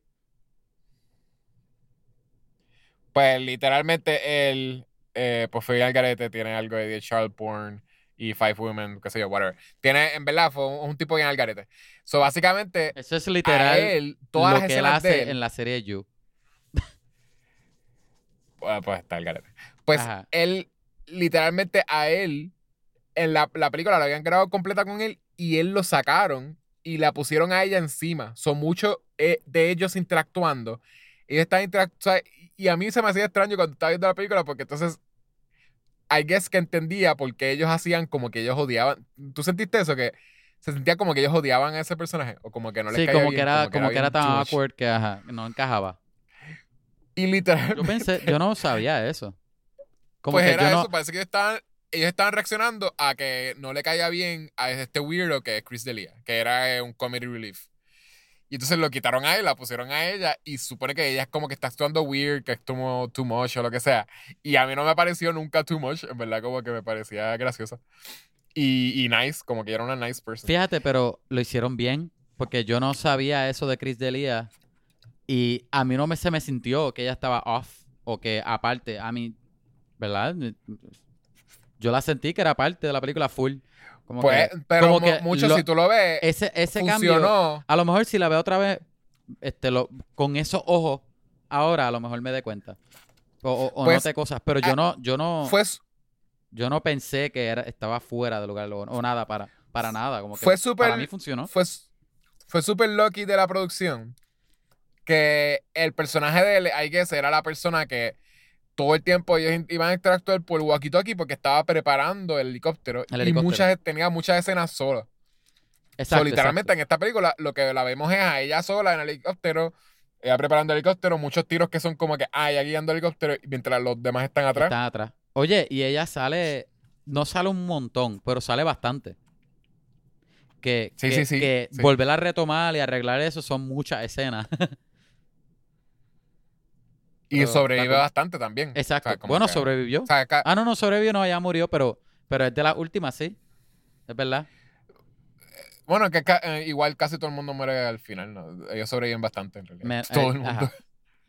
Pues literalmente él, eh, pues al garete, tiene algo de child porn y Five Women, qué sé yo, whatever. Tiene, en verdad, fue un, un tipo bien al garete. So, básicamente, Eso es a literal él, todas lo las que él hace de él, en la serie You. pues, pues, está al garete. Pues Ajá. él, literalmente a él, en la, la película la habían grabado completa con él y él lo sacaron y la pusieron a ella encima. Son muchos eh, de ellos interactuando. Ellos están interactuando. y a mí se me hacía extraño cuando estaba viendo la película porque entonces, I guess que entendía por qué ellos hacían como que ellos odiaban. ¿Tú sentiste eso? Que se sentía como que ellos odiaban a ese personaje o como que no les sí, caía como bien, que era, como que era bien tan too much. awkward que ajá, no encajaba. Y literalmente. Yo pensé, (laughs) yo no sabía eso. Como pues que era yo eso, no, parece que ellos estaban, ellos estaban reaccionando a que no le caiga bien a este weirdo que es Chris D'Elia, que era un comedy relief. Y entonces lo quitaron a él, la pusieron a ella y supone que ella es como que está actuando weird, que es como too much o lo que sea. Y a mí no me pareció nunca too much, en verdad como que me parecía graciosa. Y, y nice, como que era una nice person. Fíjate, pero lo hicieron bien, porque yo no sabía eso de Chris Delia y a mí no me, se me sintió que ella estaba off o que aparte, a mí, ¿verdad? Yo la sentí que era parte de la película full. Como Pues, que pero como mu- que mucho, lo- si tú lo ves, ese, ese cambio, funcionó. a lo mejor si la veo otra vez, este, lo, con esos ojos, ahora a lo mejor me dé cuenta. O, o, Pues, note cosas, pero yo ah, no, yo no, Fue, yo no pensé que era, estaba fuera de lugar o, o nada para, para nada. Como que Fue para súper- mí funcionó. fue, fue súper lucky de la producción que el personaje de él, I guess, era la persona que todo el tiempo ellos iban a interactuar por walkie-talkie porque estaba preparando el helicóptero, El y helicóptero. muchas tenía muchas escenas solas. So, Exacto, literalmente exacto. en esta película lo que la vemos es a ella sola en el helicóptero, ella preparando el helicóptero, muchos tiros que son como que ah, ella guiando el helicóptero mientras los demás están atrás. Están atrás. Oye, y ella sale, no sale un montón, pero sale bastante. Que, Sí, que, sí, sí, que sí. volver a retomar y arreglar eso son muchas escenas. (laughs) y sobrevive bastante también. Exacto. O sea, bueno, que- sobrevivió. o sea, Ah, no, no sobrevivió, no, ya murió, pero, pero es de las últimas, sí. Es verdad. Bueno, que eh, igual casi todo el mundo muere al final, ¿no? Ellos sobreviven bastante en realidad. Me- (laughs) todo eh, el mundo. ajá.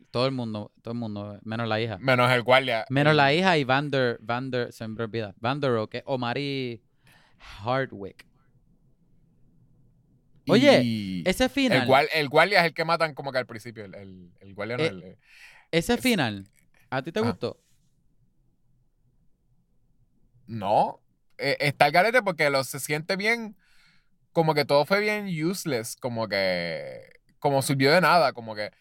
Todo el mundo, todo el mundo, menos la hija. Menos el guardia. Menos la hija y Vander, Vander, se me olvida. Vander, que Omari Hardwick. Oye, y Ese final, el, guar- el guardia es el que matan como que al principio. El, el, el guardia no Eh, el- ese es- final, ¿a ti te Ajá. gustó? No. Eh, está el garete porque lo, se siente bien como que todo fue bien useless, como que, como sirvió de nada, como que,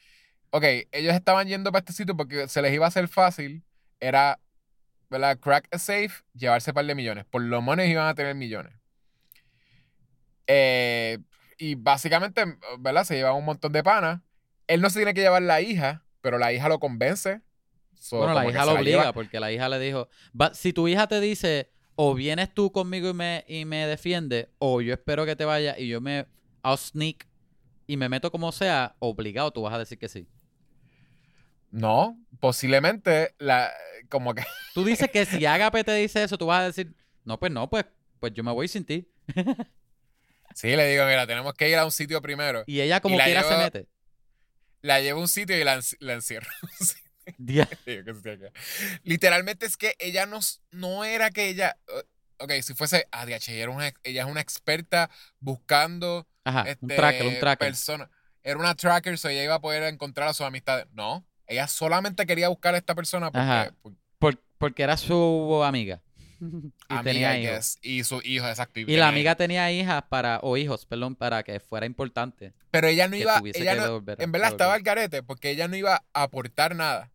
ok, ellos estaban yendo para este sitio porque se les iba a hacer fácil, era, ¿verdad? Crack a safe, llevarse un par de millones. Por lo menos iban a tener millones. Eh, y básicamente, ¿verdad? Se llevan un montón de panas. Él no se tiene que llevar la hija, pero la hija lo convence. So, bueno, la hija lo obliga lleva. porque la hija le dijo, "Va- si tu hija te dice, o vienes tú conmigo y me, y me defiende, o yo espero que te vaya y yo me I'll sneak y me meto como sea, obligado tú vas a decir que sí. No, posiblemente, la, como que (laughs) Tú dices que si Agape te dice eso, tú vas a decir, no, pues no, pues, pues yo me voy sin ti. Sí, le digo, mira, tenemos que ir a un sitio primero. Y ella como quiera se mete. La llevo a un sitio y la, la acá. (laughs) (laughs) Literalmente es que ella no, no era que ella. Ok, si fuese. Ah, DH, ella, era una, ella es una experta buscando. Ajá, un este, tracker, un tracker. persona. Era una tracker, so ella iba a poder encontrar a sus amistades. No, ella solamente quería buscar a esta persona porque. Ajá. porque Por- porque era su amiga. (laughs) y amiga, tenía hijos. y su hijo, exacto. Y la hijos. amiga tenía hijas para, o hijos, perdón, para que fuera importante. Pero ella no iba. Ella no, devolver- en verdad estaba al devolver. garete porque ella no iba a aportar nada.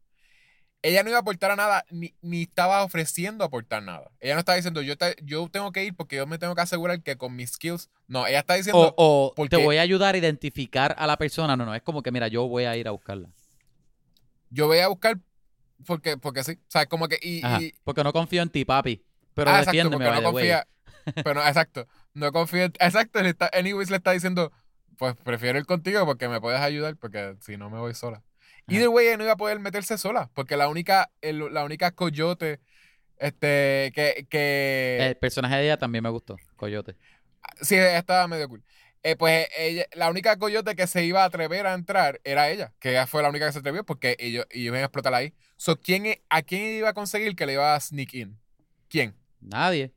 Ella no iba a aportar a nada, ni, ni estaba ofreciendo aportar nada. Ella no estaba diciendo, yo, te- yo tengo que ir porque yo me tengo que asegurar que con mis skills. No, ella está diciendo, O, o porque- te voy a ayudar a identificar a la persona. No, no, es como que, mira, yo voy a ir a buscarla. yo voy a buscar porque, porque sí. O sea, como que. Y, Ajá, y- porque no confío en ti, papi. Pero ah, exacto, defiéndeme, no way. confía. Pero no, exacto. No confía. Exacto, le está, anyways le está diciendo, pues prefiero ir contigo porque me puedes ayudar porque si no me voy sola. Y güey ella no iba a poder meterse sola porque la única, el- la única coyote este, que, que El personaje de ella también me gustó, Coyote. sí, ella estaba medio cool. Eh, pues ella, la única coyote que se iba a atrever a entrar era ella, que ella fue la única que se atrevió porque ellos, ellos iban a explotar ahí. So, ¿quién, e- ¿A quién iba a conseguir que le iba a sneak in? ¿Quién? Nadie.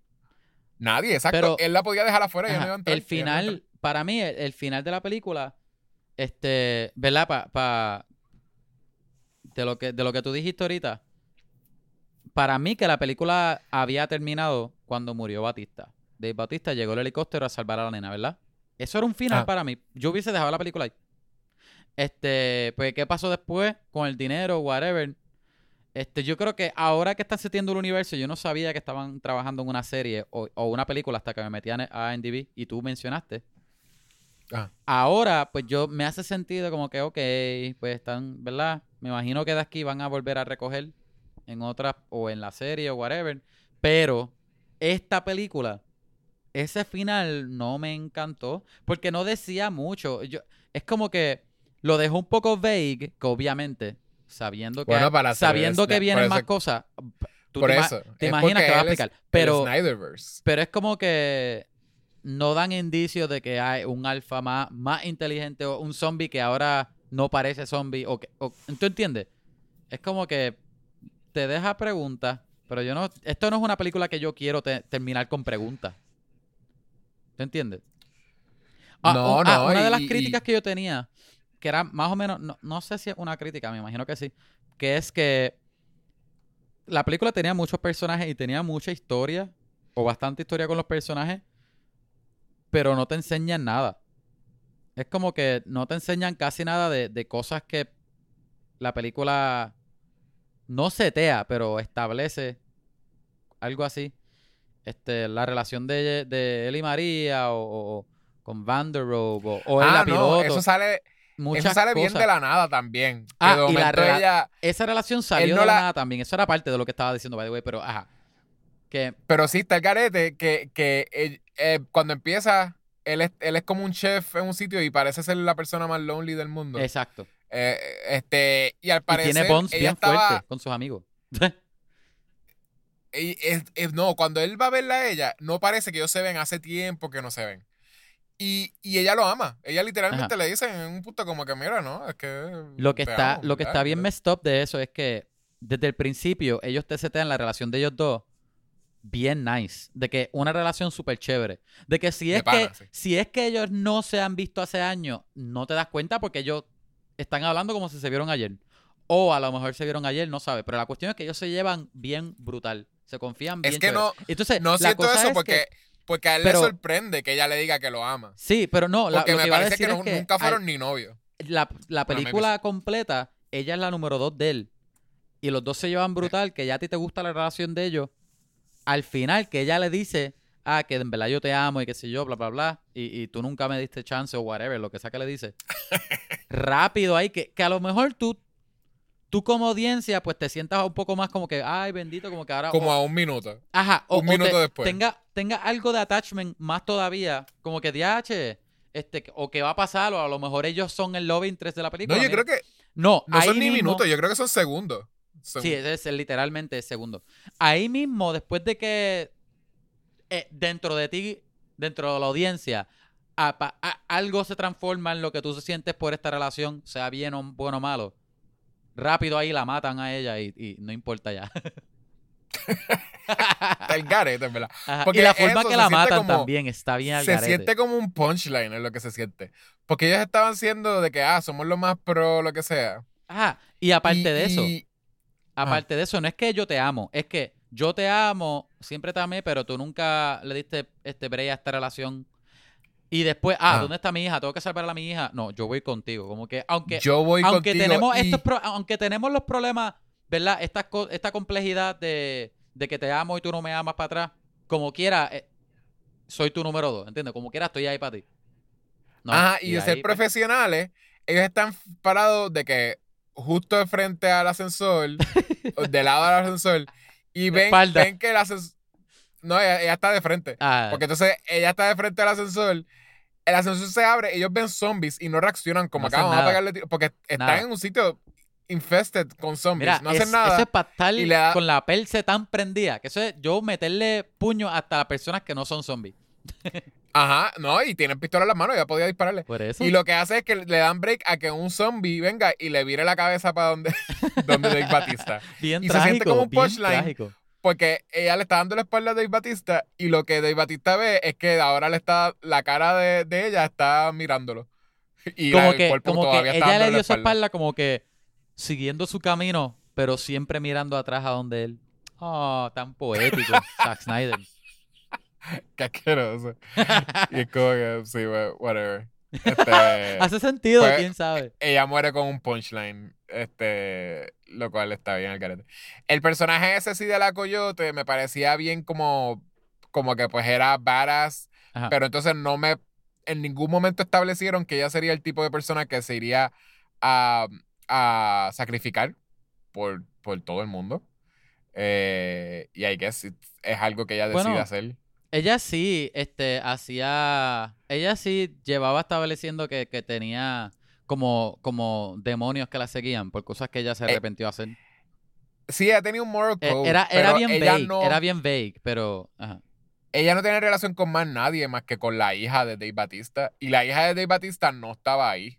Nadie, exacto. Pero- Él la podía dejar afuera y ella no Ajá, iba a entrar. El no final, para mí, el, el final de la película, este, ¿verdad? Pa, pa- de, lo que, de lo que tú dijiste ahorita, para mí que la película había terminado cuando murió Batista. Dave Batista llegó el helicóptero a salvar a la nena, ¿verdad? Eso era un final Ah. para mí. Yo hubiese dejado la película ahí. Este, pues, ¿qué pasó después con el dinero, whatever? Este, yo creo que ahora que están setiendo el universo, yo no sabía que estaban trabajando en una serie o, o una película hasta que me metí a IMDb y tú mencionaste. Ajá. Ahora, pues yo me hace sentido como que, ok, pues están, ¿verdad? Me imagino que de aquí van a volver a recoger en otra, o en la serie o whatever. Pero esta película, ese final no me encantó porque no decía mucho. Yo, es como que lo dejó un poco vague, que obviamente, sabiendo que, Bueno, para hacer sabiendo que vienen más cosas, tú Por te, eso. te imaginas que va a es explicar. Pero, es como que no dan indicios de que hay un alfa más, más inteligente o un zombie que ahora no parece zombie. O que, o- ¿Tú entiendes? Es como que te deja preguntas, pero yo no. Esto no es una película que yo quiero te- terminar con preguntas. ¿Tú entiendes? Ah, No, un- ah, no, Una de las y- críticas que yo tenía, que era más o menos, no, no sé si es una crítica, me imagino que sí, que es que la película tenía muchos personajes y tenía mucha historia, o bastante historia con los personajes, pero no te enseñan nada. Es como que no te enseñan casi nada de, de cosas que la película no setea, pero establece algo así. Este, la relación de, de él y María, o, o con Van der Rohe, o, o ah, no, piloto. eso sale, muchas eso sale bien de la nada también. Ah, y la rela- ella, Esa relación salió no de la nada también. Eso era parte de lo que estaba diciendo, by the way, pero ajá. Que, pero sí está el garete que, que eh, cuando empieza, él es, él es como un chef en un sitio y parece ser la persona más lonely del mundo. exacto. Eh, este, y al Y parecer, tiene bonds ella bien estaba, fuertes con sus amigos. (laughs) y- es- es- no, cuando él va a verla a ella, no parece que ellos se ven hace tiempo que no se ven. Y, y ella lo ama. Ella literalmente le dice en un punto como que, mira, no, es que... Lo que está, amo, lo que está bien messed up de eso es que desde el principio ellos te setean la relación de ellos dos bien nice. De que una relación súper chévere. De que si De es pana, que sí. si es que ellos no se han visto hace años, no te das cuenta porque ellos están hablando como si se vieron ayer. O a lo mejor se vieron ayer, no sabes. Pero la cuestión es que ellos se llevan bien brutal. Se confían bien. Es que chévere. no, Entonces, no la siento cosa eso es porque que Porque a él Pero- le sorprende que ella le diga que lo ama. Sí, pero no, la- Porque lo me que parece que, es que nunca fueron ni novios. la, la película completa, ella es la número dos de él. Y los dos se llevan brutal, que ya a ti te gusta la relación de ellos. Al final, que ella le dice, ah, que en verdad yo te amo y qué sé yo, bla, bla, bla. Y, y tú nunca me diste chance o whatever, lo que sea que le dice. (laughs) Rápido ahí, que, que a lo mejor tú, tú como audiencia, pues te sientas un poco más como que, ay, bendito, como que ahora... Como o- a un minuto. Ajá, o, un o minuto te- después. Tenga, tenga algo de attachment más todavía, como que DH, este, o que va a pasar, o a lo mejor ellos son el love interest de la película. No, yo creo que No, no son ni mismo- minutos, yo creo que son segundos. Segun- Sí, es el- literalmente el segundo. Ahí mismo, después de que eh, dentro de ti, dentro de la audiencia, a- pa- a- algo se transforma en lo que tú sientes por esta relación, sea bien o bueno o malo, rápido ahí la matan a ella y, y no importa ya. (laughs) Está el garete, verdad. Ajá, Porque y la forma que la matan como- también está bien al Se garete. siente como un punchline en lo que se siente. Porque ellos estaban siendo de que, ah, somos los más pro, lo que sea. Ajá, y aparte Y- de eso, y- aparte de eso, no es que yo te amo, es que yo te amo, siempre te amé, pero tú nunca le diste este break a esta relación. Y después, ah, Ah. ¿dónde está mi hija? Tengo que salvar a mi hija. No, yo voy contigo. Como que, aunque, yo voy aunque contigo tenemos y- estos pro- aunque tenemos los problemas, ¿verdad? Esta, esta complejidad de, de que te amo y tú no me amas para atrás, como quiera, eh, soy tu número dos, ¿entiendes? Como quiera, estoy ahí para ti. No, Ajá, y de ahí, ser pues, profesionales, ellos están parados de que justo de frente al ascensor, (laughs) de lado al ascensor, y ven, ven que el ascensor... No, ella, ella está de frente. ah, Porque entonces ella está de frente al ascensor, el ascensor se abre, ellos ven zombies y no reaccionan como No acá, hacen vamos a pegarle tiro", porque están Nada. en un sitio infested con zombies, Mira, no hacen es- nada. eso es para estar da- con la perse tan prendida. Que eso es yo meterle puño hasta a personas que no son zombies. (laughs) Ajá, no, y tienen pistola en las manos, ya podía dispararle. Por eso. Y lo que hace es que le dan break a que un zombie venga y le vire la cabeza para donde, (laughs) donde Dave Batista. bien y se trágico. siente como un punchline. Porque ella le está dando la espalda a Dave Batista y lo que Dave Batista ve es que ahora le está, la cara de, de ella está mirándolo. (laughs) Y la- Como el que, cuerpo como que está ella le dio su espalda como que siguiendo su camino, pero siempre mirando atrás a donde él. Oh, tan poético, (laughs) Zack Snyder. Qué asqueroso. y es como que, sí, whatever. (laughs) Este, Hace sentido, pues, quién sabe. ella muere con un punchline, este, lo cual está bien al carete. El personaje ese sí de la coyote me parecía bien como, como que pues era Ajá. pero entonces no me, en ningún momento establecieron que ella sería el tipo de persona que se iría a, a sacrificar por, por todo el mundo. Eh, y guess it's- es algo que ella decide Bueno, hacer. Ella sí, este, hacía. Ella sí llevaba estableciendo que, que tenía como, como demonios que la seguían por cosas que ella se Eh, arrepintió de hacer. Sí, ella tenía un moral Eh, code, era, era bien vague, no, era bien vague, pero. Ajá. ella no tiene relación con más nadie más que con la hija de Dave Batista. Y la hija de Dave Batista no estaba ahí.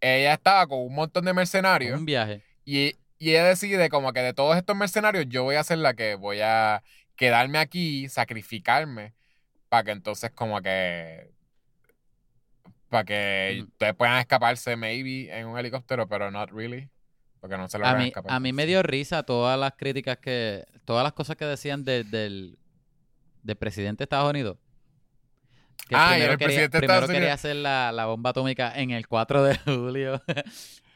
Ella estaba con un montón de mercenarios. Un viaje. Y, y ella decide como que de todos estos mercenarios yo voy a ser la que voy a quedarme aquí, sacrificarme, para que entonces como que... Para que Ujú. ustedes puedan escaparse maybe en un helicóptero, pero not really. Porque no se A logran mí, escapar. a mí me dio risa todas las críticas que. Todas las cosas que decían de- del, del presidente de Estados Unidos. Que Ah, primero el quería, presidente de primero Estados quería Unidos. hacer la, la bomba atómica en el 4 de (laughs) julio.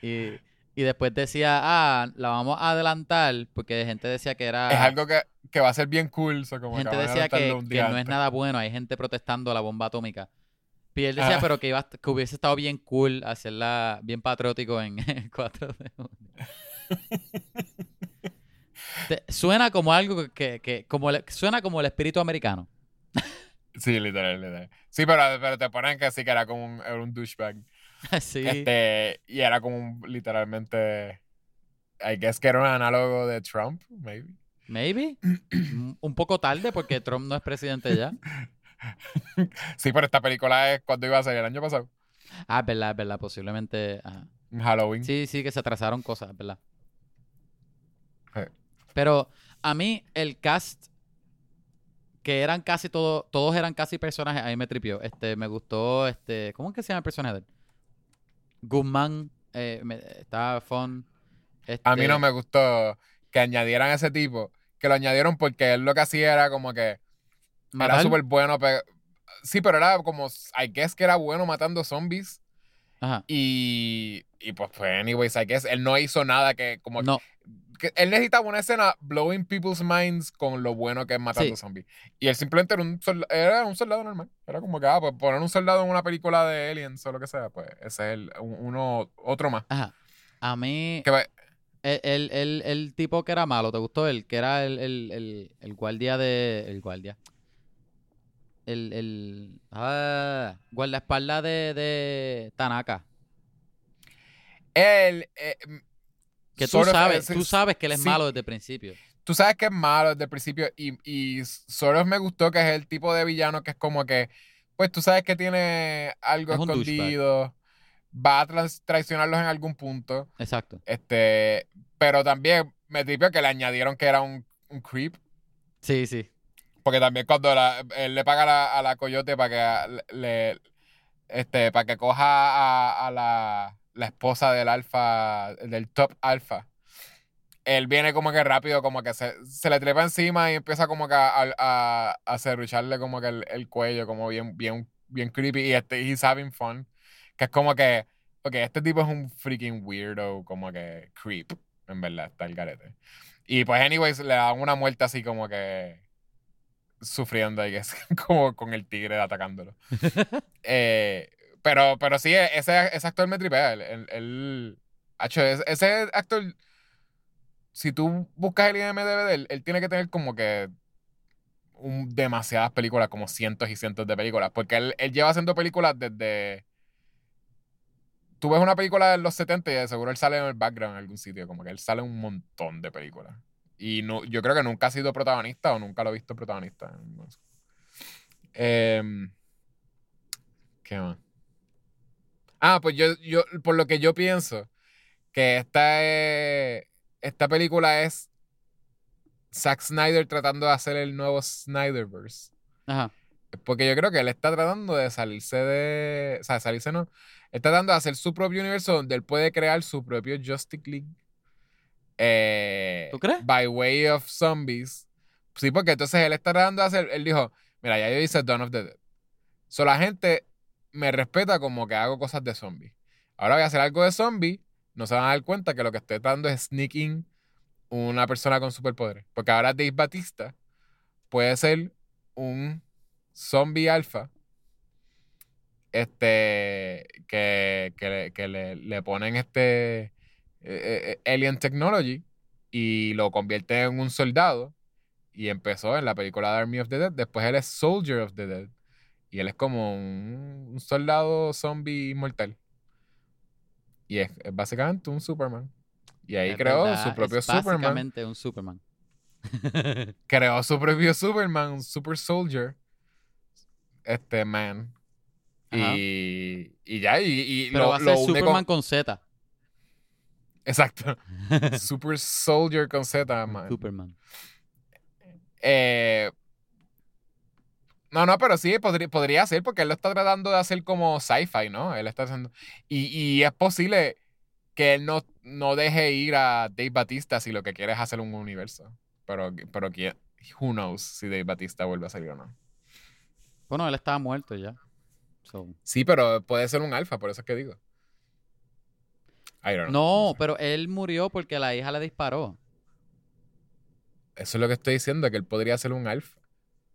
y, y después decía, ah, la vamos a adelantar. Porque gente decía que era. Es algo que, que va a ser bien cool. so como gente a decía que, que no es nada bueno, hay gente protestando la bomba atómica. Y él decía, Ah. pero que, iba, que hubiese estado bien cool hacerla bien patriótico en (laughs) el 4 de junio. Suena como algo que, que- como suena como el espíritu americano. Sí, literal, literal. Sí, pero, pero te ponen que sí que era como un, era un douchebag. (laughs) sí. Este, y era como un, literalmente. I guess que era un análogo de Trump, maybe. Maybe. Un- (clears throat) Un poco tarde porque Trump no es presidente ya. (laughs) (laughs) Sí, pero esta película es cuando iba a salir el año pasado. Ah, es verdad, es verdad, posiblemente. ajá. En Halloween. Sí, sí, que se atrasaron cosas, es ¿verdad? Pero a mí el cast, que eran casi todos, todos eran casi personajes, ahí me tripió. Este, me gustó, este, ¿cómo es que se llama el personaje de él? Guzmán, eh, me- estaba fun. A mí este, no me gustó que añadieran a ese tipo. Que lo añadieron porque él lo que hacía era como que. Era Matar. súper bueno. Sí, pero era como. I guess que era bueno matando zombies. Ajá. Y. Y pues, pues, anyways, I guess él no hizo nada que. Como No, que él necesitaba una escena blowing people's minds con lo bueno que es matando Sí. zombies. Y él simplemente era un, era un soldado normal. Era como que, ah, pues poner un soldado en una película de aliens o lo que sea, pues ese es el, un- uno, otro más. ajá. A mí, Que el, el, el- el tipo que era malo, ¿te gustó él? Que era el, el, el, el guardia de... El guardia. El, el ah, guardaespaldas de, de Tanaka. él. eh, Que tú of, sabes, tú sabes que él es sí, malo desde el principio. Tú sabes que es malo desde el principio y, y solo me gustó que es el tipo de villano que es como que, pues tú sabes que tiene algo Es escondido, va a trans- traicionarlos en algún punto, Exacto. este, pero también me tripio que le añadieron que era un, un creep, Sí, sí. Porque también cuando él le paga a la, coyote para que le, este, para que coja a, la, esposa del alfa, del top alfa. Él viene como que rápido, como que se, se le trepa encima y empieza como que a, a, a serrucharle como que el, el cuello, como bien, bien, bien creepy. Y este, he's having fun. Que es como que, ok, este tipo es un freaking weirdo, como que creep, en verdad, está el garete. Y pues, anyways, le dan una muerte así como que sufriendo, I guess, (laughs) como con el tigre atacándolo. (laughs) Eh, pero, pero sí, ese, ese actor me tripea. Él- hacho, ese, ese actor, si tú buscas el IMDb de él, él tiene que tener como que un- demasiadas películas, como cientos y cientos de películas, porque él, él lleva haciendo películas desde... Tú ves una película de los 70 y de seguro él sale en el background en algún sitio, como que él sale en un montón de películas. Y no, yo creo que nunca ha sido protagonista o nunca lo he visto protagonista. Em, ¿Qué más? Ah, pues yo, yo, por lo que yo pienso, que esta, es- esta película es Zack Snyder tratando de hacer el nuevo Snyderverse. Ajá. Porque yo creo que él está tratando de salirse de. O sea, salirse no. Está tratando de hacer su propio universo donde él puede crear su propio Justice League. Eh, ¿Tú crees? By way of zombies. Sí, porque entonces él está tratando de hacer. Él dijo: Mira, ya yo hice Dawn of the Dead. So la gente me respeta como que hago cosas de zombies. Ahora voy a hacer algo de zombie. No se van a dar cuenta que lo que estoy tratando es sneak in una persona con superpoderes. Porque ahora Dave Batista puede ser un zombie alfa este que, que, que le, le ponen este eh, eh, alien technology y lo convierte en un soldado y empezó en la película de Army of the Dead después él es Soldier of the Dead y él es como un, un soldado zombie inmortal y es, es básicamente un Superman y ahí Es creó verdad, su propio es Superman Básicamente un Superman. (laughs) creó su propio Superman, un Super Soldier, este man. Y, y ya, y, y Pero lo, va a ser Superman con- con Z. Exacto. (laughs) Super Soldier con Z, man. Superman. Eh, no, no, pero sí, podría, podría ser porque él lo está tratando de hacer como sci-fi, ¿no? Él está haciendo... Y, y es posible que él no, no deje ir a Dave Batista si lo que quiere es hacer un universo. Pero, pero quién- who knows si Dave Batista vuelve a salir o no. Bueno, él estaba muerto ya. So, Sí, pero puede ser un alfa, por eso es que digo. I don't know, No, pero él murió porque la hija le disparó. Eso es lo que estoy diciendo, que él podría ser un alfa.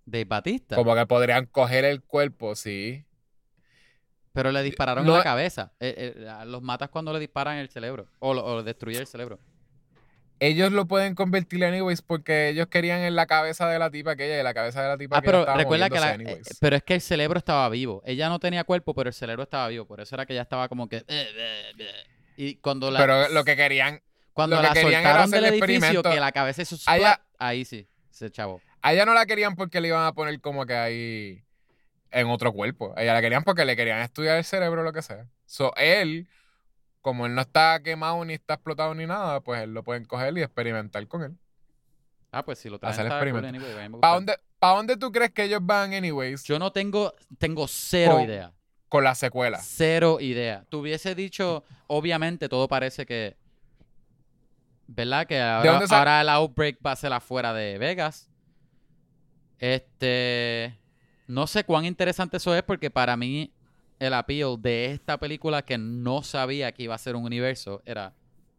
De Batista. Como que podrían coger el cuerpo, sí. Pero le dispararon No- en la cabeza. Eh, eh, los matas cuando le disparan en el cerebro. O, lo- o destruye el cerebro. Ellos lo pueden convertir anyways porque ellos querían en la cabeza de la tipa aquella y la cabeza de la tipa Ah, pero estaba recuerda que la, eh, pero es que el cerebro estaba vivo. Ella no tenía cuerpo, pero el cerebro estaba vivo. Por eso era que ella estaba como que. Y cuando la, Pero lo que querían, cuando lo que la querían soltaron del hacer el edificio, que la cabeza hizo ahí sí, se chavo. a ella no la querían porque le iban a poner como que ahí en otro cuerpo. A ella la querían porque le querían estudiar el cerebro o lo que sea. So, él, como él no está quemado ni está explotado ni nada, pues él lo pueden coger y experimentar con él. Ah, pues si lo traen Hacer experimento. anyway, ¿Para dónde, ¿Para dónde tú crees que ellos van anyways Yo no tengo, tengo cero idea. Con la secuela? Cero idea. Te hubiese dicho, obviamente todo parece que. ¿Verdad? Que ahora, ahora el outbreak va a ser afuera de Vegas. Este. No sé cuán interesante eso es porque para mí el appeal de esta película que no sabía que iba a ser un universo era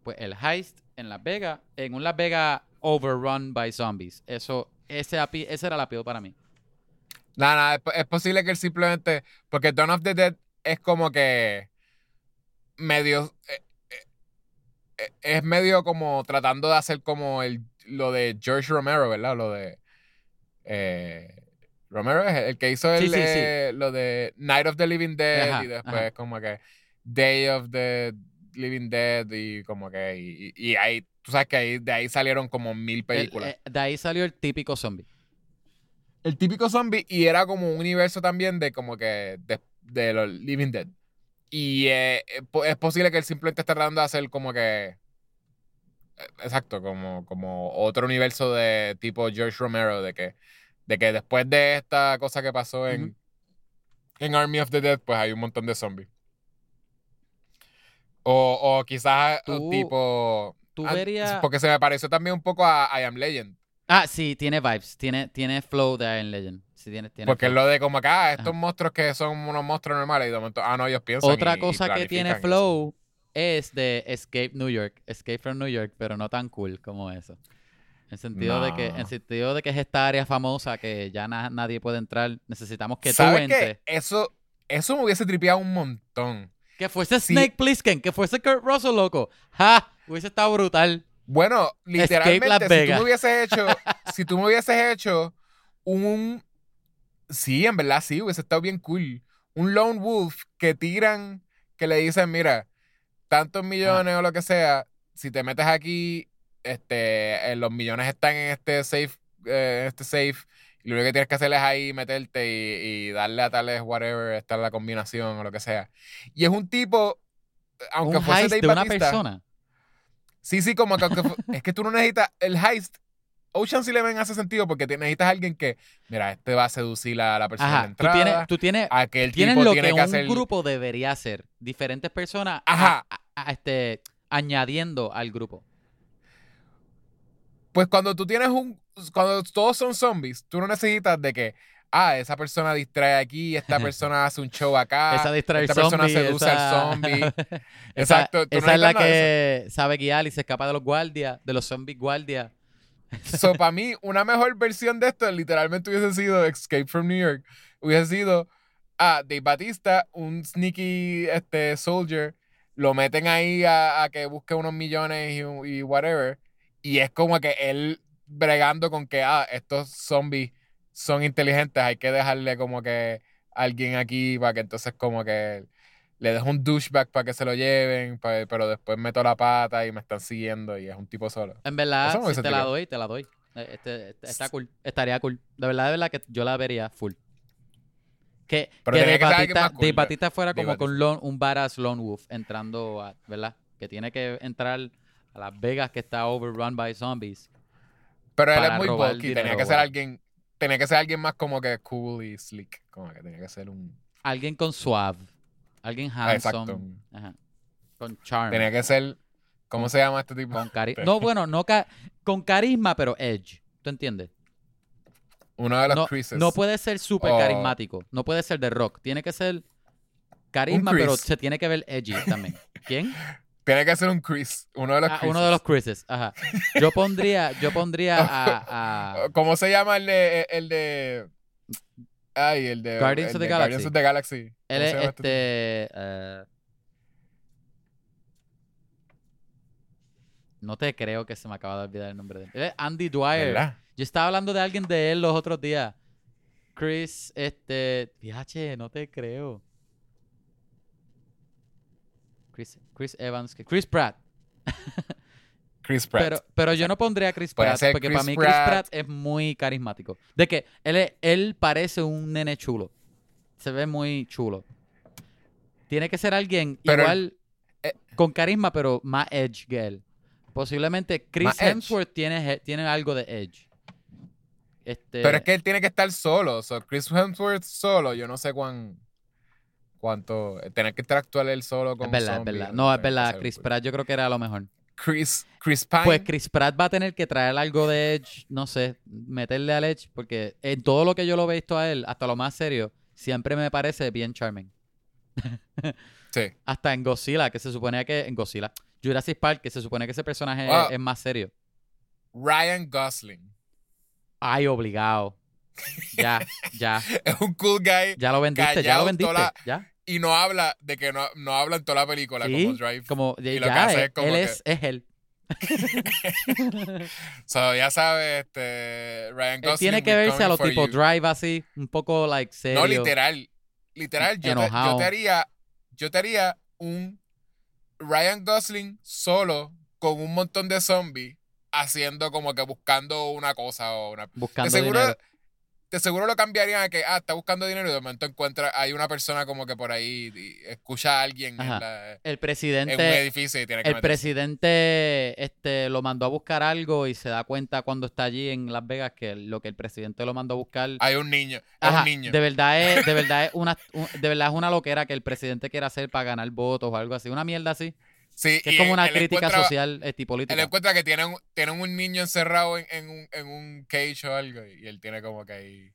pues el heist en Las Vegas, en un Las Vegas overrun by zombies. Eso, ese, ese era el appeal para mí. Nada, nada, es, es posible que él simplemente. Porque Dawn of the Dead es como que. medio. eh, eh, eh, es medio como tratando de hacer como el, lo de George Romero, ¿verdad? Lo de. eh, Romero es el que hizo el, Sí, sí, sí. lo de Night of the Living Dead Ajá, y después ajá. como que Day of the Living Dead y como que. Y, ahí. Tú sabes que ahí, de ahí salieron como mil El- películas. de ahí salió el típico zombie. El típico zombie y era como un universo también de como que de, de los Living Dead. Y eh, eh, es posible que él simplemente esté tratando de hacer como que. eh, Exacto, como, como otro universo de tipo George Romero, de que, de que después de esta cosa que pasó en, en Army of the Dead, pues hay un montón de zombies. O, o quizás Tú- tipo. Tú ah, verías. Porque se me pareció también un poco a I Am Legend. Ah, sí, tiene vibes. Tiene, tiene flow de Iron Legend. Sí, tiene, tiene Porque es flow. lo de como acá, estos Ajá. monstruos que son unos monstruos normales y de momento, ah, no, ellos piensan. Otra y- y cosa que tiene flow es de Escape New York. Escape from New York, pero no tan cool como eso. En sentido de que, en sentido de que es esta área famosa que ya na- nadie puede entrar. Necesitamos que tú ¿Sabes entres. qué? Eso, eso me hubiese tripeado un montón. Que fuese Sí. Snake Plissken, que fuese Kurt Russell, loco. ¡Ja! Hubiese estado brutal. Bueno, literalmente, si tú me hubieses hecho, (laughs) si tú me hubieses hecho un, sí, en verdad sí, hubiese estado bien cool. Un lone wolf que tiran, que le dicen, mira, tantos millones o lo que sea, si te metes aquí, este, eh, los millones están en este safe, eh, en este safe, y lo único que tienes que hacer es ahí meterte y, y darle a tales whatever, esta es la combinación o lo que sea. Y es un tipo, aunque un fuese heist de una persona. Sí, sí, como que (laughs) es que tú no necesitas el heist. Ocean's Eleven hace sentido porque te necesitas a alguien que, mira, este va a seducir a la persona Ajá. Tú entrada. tienes, tú tienes, aquel tienes tipo lo tiene que que, un hacer. grupo debería hacer. Diferentes personas a- Ajá. a- a- este, añadiendo al grupo. Pues cuando tú tienes un. Cuando todos son zombies, tú no necesitas de que. Ah, esa persona distrae aquí, esta (laughs) persona hace un show acá. esa distraer esta persona seduce esa- al zombie. (laughs) esa, Exacto, no esa es la que sabe guiar y se escapa de los guardias, de los zombies guardias. So, (laughs) para mí, una mejor versión de esto literalmente hubiese sido Escape from New York. Hubiese sido a Dave Batista, un sneaky este, soldier, lo meten ahí a, a que busque unos millones y, y whatever. Y es como que él bregando con que, ah, estos zombies son inteligentes, hay que dejarle como que alguien aquí para que entonces como que le dejo un douchebag para que se lo lleven, pa- pero después meto la pata y me están siguiendo y es un tipo solo. En verdad, si te la doy, te la doy. Eh, Este, este- está cool. Estaría cool. De verdad, de verdad que yo la vería full. Que, Pero que Dave que más cool. Batista fuera como con lone- un badass lone wolf entrando a, ¿verdad? Que tiene que entrar a Las Vegas que está overrun by zombies. Pero él es muy bulky, tenía que ser alguien, tenía que ser alguien más como que cool y slick, como que tenía que ser un, Alguien con suave. Alguien Ah, exacto. handsome. Ajá. Con charm. tenía que ser, ¿cómo se llama este tipo? Con carisma. (laughs) No, bueno, no ca- con carisma, pero edge. ¿Tú entiendes? Uno de los No, Chrises. no puede ser súper O- carismático. No puede ser de rock. Tiene que ser carisma, pero se tiene que ver edgy también. (laughs) ¿Quién? Tiene que ser un Chris, uno de los Ah, Chrises. uno de los Chrises. Ajá. Yo pondría, yo pondría a, (laughs) a- ¿Cómo se llama el de, el de, ay, el de Guardians el of the de Galaxy. Guardians of the Galaxy. él ¿Cómo es llama este. eh, no te creo que se me acaba de olvidar el nombre de él. Él es Andy Dwyer. ¿Verdad? Yo estaba hablando de alguien de él los otros días. Chris, este. Viache, no te creo. Chris, Chris Evans. Chris Pratt. (laughs) Chris Pratt. Pero, pero yo no pondría a Chris Puede Pratt porque Chris para mí Chris Pratt. Pratt es muy carismático. De que él, es- él parece un nene chulo. Se ve muy chulo. Tiene que ser alguien Pero igual eh, con carisma, pero más edge que él. Posiblemente Chris. Hemsworth tiene, tiene algo de edge. Este, Pero es que él tiene que estar solo. So, Chris Hemsworth solo, yo no sé cuán, cuánto. Tener que interactuar él solo con es verdad, es verdad. No, es verdad. Chris. Pratt yo creo que era lo mejor. Chris Chris Pine. Pues Chris Pratt va a tener que traer algo de Edge, no sé, meterle al Edge, porque en todo lo que yo lo he visto a él, hasta lo más serio, siempre me parece bien charming. (laughs) sí. Hasta en Godzilla, que se supone que en Godzilla, Jurassic Park, que se supone que ese personaje es- Ah. es, más serio. Ryan Gosling. Ay, obligado. Ya, ya, (laughs) Es un cool guy ya lo vendiste, ya lo vendiste, la- ya. y no habla de que no, no habla en toda la película Sí, como Drive. Como, Y lo que ya, hace él, es como él que- es, es él. (laughs) So, ya sabes, este, Ryan Gosling. Él tiene que verse a coming lo for tipo you. Drive así, un poco like serio. No, literal. Literal, yo te, yo te haría, yo te haría un Ryan Gosling solo con un montón de zombies haciendo como que buscando una cosa o una... Buscando de seguro, dinero. De seguro lo cambiarían a que, ah, está buscando dinero y de momento encuentra, hay una persona como que por ahí y escucha a alguien en, la- El en un presidente, edificio y tiene que el meterse. presidente este, lo mandó a buscar algo y se da cuenta cuando está allí en Las Vegas que lo que el presidente lo mandó a buscar Hay un niño, es un niño. de verdad es, de (laughs) verdad es una, un- de verdad es una loquera que el presidente quiere hacer para ganar votos o algo así, una mierda así, Sí, que y es como una él crítica social este, y Él política. encuentra que tienen, tienen un niño encerrado en, en un, en un cage o algo y él tiene como que ahí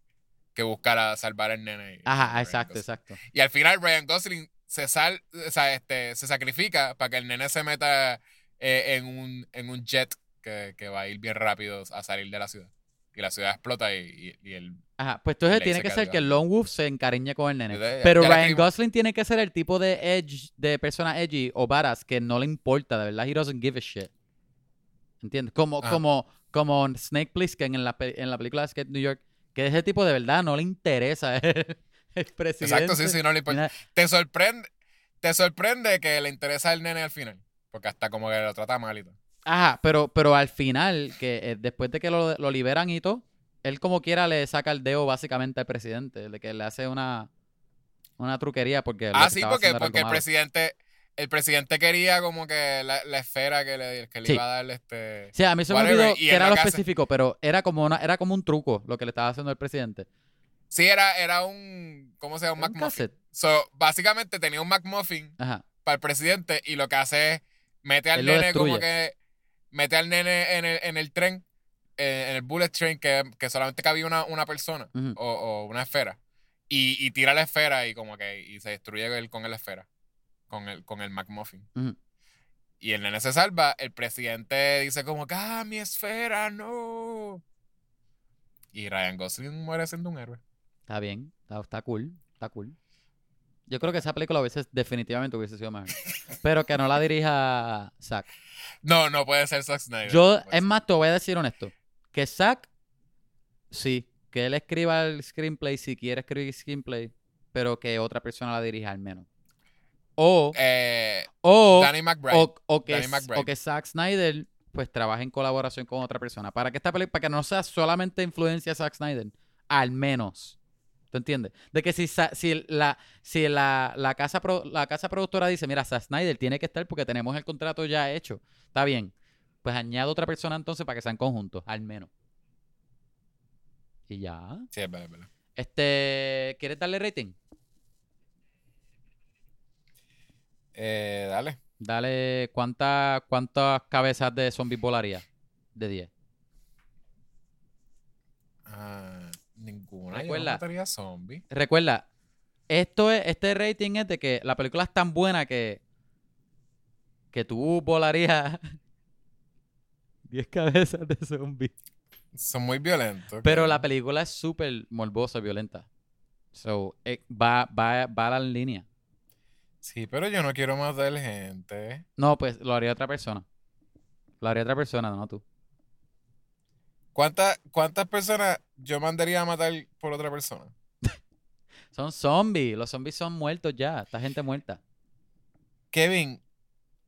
que buscar a salvar al nene. y- Ajá, exacto, exacto. Y al final Ryan Gosling se sal, o sea, este, se sacrifica para que el nene se meta eh, en, un, en un jet que, que va a ir bien rápido a salir de la ciudad. Y la ciudad explota y, y, y él... Ajá, pues entonces tiene que ser que el Lone Wolf se encariñe con el nene. Pero ya Ryan. Gosling tiene que ser el tipo de edge, de persona edgy o varas que no le importa, de verdad, he doesn't give a shit. ¿Entiendes? Como, Ajá. como, como Snake Plissken en la, en la película de Skate New York, que ese tipo de verdad no le interesa el, (laughs) el presidente. Exacto, sí, sí, no le importa. Te sorprende, te sorprende que le interesa el nene al final. Porque hasta como que lo trata mal y todo. Ajá, pero, pero al final, que eh, después de que lo, lo liberan y todo, él como quiera le saca el dedo básicamente al presidente, de que le hace una, una truquería porque... Ah, sí, porque, porque el presidente, el presidente quería como que la, la esfera que le, que le Sí. iba a dar este. Sí, a mí se me olvidó que era lo específico, pero era como una, era como un truco lo que le estaba haciendo el presidente. Sí, era, era un. ¿Cómo se llama? Un McMuffin. cassette. So, básicamente tenía un McMuffin Ajá. para el presidente y lo que hace es mete al Él nene como que. Mete al nene en el, en el tren, eh, en el bullet train, que, que solamente cabía una, una persona o, o una esfera. Y, y tira la esfera y como que y se destruye él con la esfera. Con el, con el McMuffin. Ujú. Y el nene se salva. El presidente dice como que, ah, mi esfera, no. Y Ryan Gosling muere siendo un héroe. Está bien, está, está cool, está cool. Yo creo que esa película hubiese, definitivamente hubiese sido mejor. (laughs) pero que no la dirija Zack. No, no puede ser Zack Snyder. Yo, no es más, te voy a decir honesto. Que Zack, sí, que él escriba el screenplay si quiere escribir screenplay, pero que otra persona la dirija al menos. O, Eh, o, Danny McBride. o, o que, Danny McBride. o que Zack Snyder pues trabaje en colaboración con otra persona. Para que esta película, para que no sea solamente influencia de Zack Snyder, al menos. ¿Tú entiendes? De que si, si, la, si la, la, casa pro- la casa productora dice, mira, Zack Snyder tiene que estar porque tenemos el contrato ya hecho, está bien. Pues añado otra persona entonces para que sean conjuntos, al menos. Y ya. Sí, es verdad, es verdad. Este, ¿quieres darle rating? Eh, dale. Dale, ¿cuántas cuántas cabezas de zombies volaría? De 10. Ah, ninguna. Yo Recuerda. no mataría zombie. Recuerda, esto es, este rating es de que la película es tan buena que que tú volarías (laughs) 10 cabezas de zombies. Son muy violentos. Pero la película es súper morbosa y violenta. So, eh, va, va, va a la línea. Sí, pero yo no quiero matar gente. No, pues lo haría otra persona. Lo haría otra persona, no tú. ¿Cuántas, ¿Cuántas personas yo mandaría a matar por otra persona? (laughs) Son zombies. Los zombies son muertos ya. Esta gente muerta. Kevin,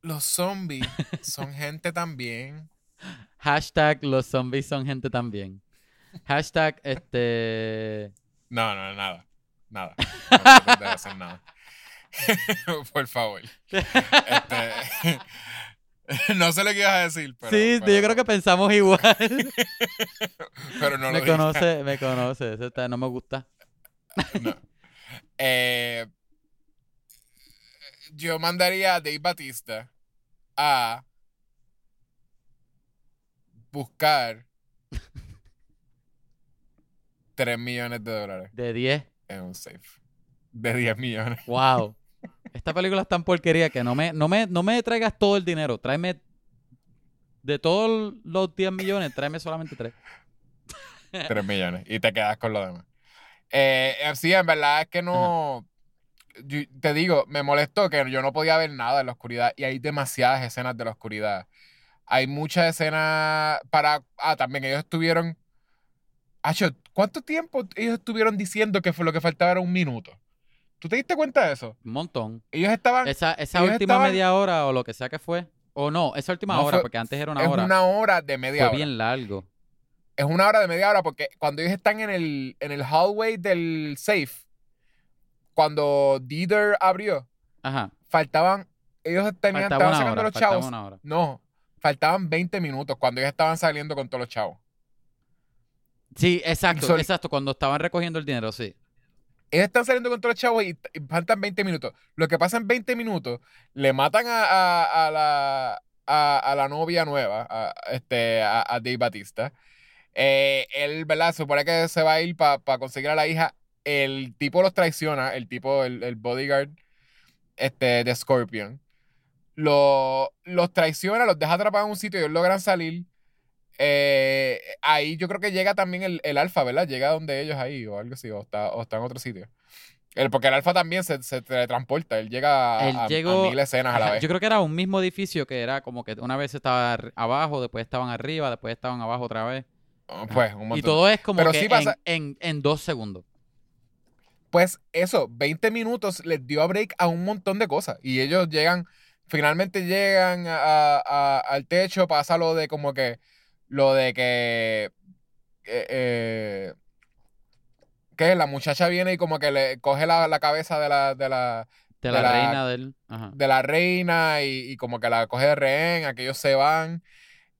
los zombies son gente también. Hashtag los zombies son gente también. Hashtag este. No, no, nada. Nada. (laughs) No se hacer nada. (laughs) por favor. Este, (laughs) no sé lo que ibas a decir, pero. sí, pero- yo creo que pensamos igual. Pero no me lo digas. conoce, me conoce. Eso está- no me gusta. No. Eh, yo mandaría a Dave Batista a buscar 3 millones de dólares De 10. en un safe. De 10 millones. Wow. (laughs) Esta película es tan porquería que no me, no me, no me traigas todo el dinero. Tráeme de todos los 10 millones, tráeme solamente 3. 3 (laughs) millones. Y te quedas con lo demás. Eh, sí, en verdad es que no. yo- te digo, me molestó que yo no podía ver nada en la oscuridad. Y hay demasiadas escenas de la oscuridad. Hay muchas escenas para. Ah, también ellos estuvieron. ¿cuánto tiempo ellos estuvieron diciendo que fue lo que faltaba era un minuto? ¿Tú te diste cuenta de eso? Un montón. Ellos estaban. Esa, esa ellos última estaban- media hora o lo que sea que fue. O no, esa última No, hora, fue- porque antes era una es hora. una hora de media fue hora. bien largo. Es una hora de media hora porque cuando ellos están en el, en el hallway del safe, cuando Dieter abrió, Ajá. faltaban, ellos tenían, Faltaba estaban sacando hora. los chavos. una hora. No, faltaban 20 minutos cuando ellos estaban saliendo con todos los chavos. Sí, exacto, Sol- exacto. Cuando estaban recogiendo el dinero, sí. Ellos están saliendo con todos los chavos y, y faltan 20 minutos. Lo que pasa en 20 minutos, le matan a, a- a la, a, a la novia nueva, a, este, a, a Dave Batista. Eh, él, ¿verdad? Supone que se va a ir para conseguir a la hija. El tipo los traiciona, el tipo, el, el bodyguard este, de Scorpion. Lo- los traiciona, los deja atrapados en un sitio y ellos logran salir. Eh, ahí yo creo que llega también el, el alfa, ¿verdad? Llega donde ellos ahí o algo así, o está, o está en otro sitio. El, porque el alfa también se, se teletransporta, él llega a, Él a- a llegó- mil escenas a la vez. Yo creo que era un mismo edificio que era como que una vez estaba abajo, después estaban arriba, después estaban abajo otra vez. Pues, un Y montón. todo es como Pero que sí en- en, en dos segundos. Pues eso, 20 minutos les dio a break a un montón de cosas. Y ellos llegan, finalmente llegan a- a- al techo, pasa lo de como que, lo de que, eh, eh, que la muchacha viene y como que le coge la, la cabeza de la, de la, De De la, la- reina del. Ajá. de la reina y, y como que la coge de rehén, aquellos se van.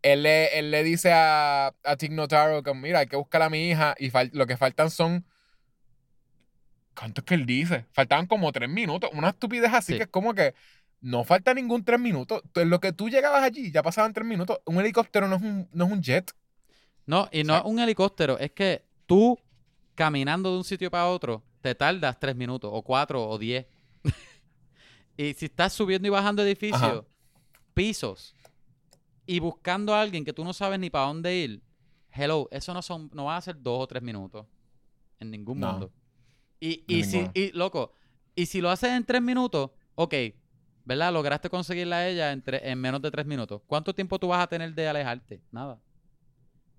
Él le, él le dice a, a Tig Notaro que mira, hay que buscar a mi hija y lo que faltan son... ¿Cuánto es que él dice? Faltaban como tres minutos. Una estupidez así Sí. que es como que no falta ningún tres minutos. En lo que tú llegabas allí ya pasaban tres minutos. Un helicóptero no es un, no es un jet. No, y no es un helicóptero, es que tú caminando de un sitio para otro te tardas tres minutos, o cuatro, o diez. (laughs) y si estás subiendo y bajando edificios, Ajá. pisos, y buscando a alguien que tú no sabes ni para dónde ir, hello, eso no son, no va a ser dos o tres minutos en ningún No. mundo. Y, y si, y loco, y si lo haces en tres minutos, ok, ¿verdad? Lograste conseguirla a ella en, en menos de tres minutos. ¿Cuánto tiempo tú vas a tener de alejarte? Nada.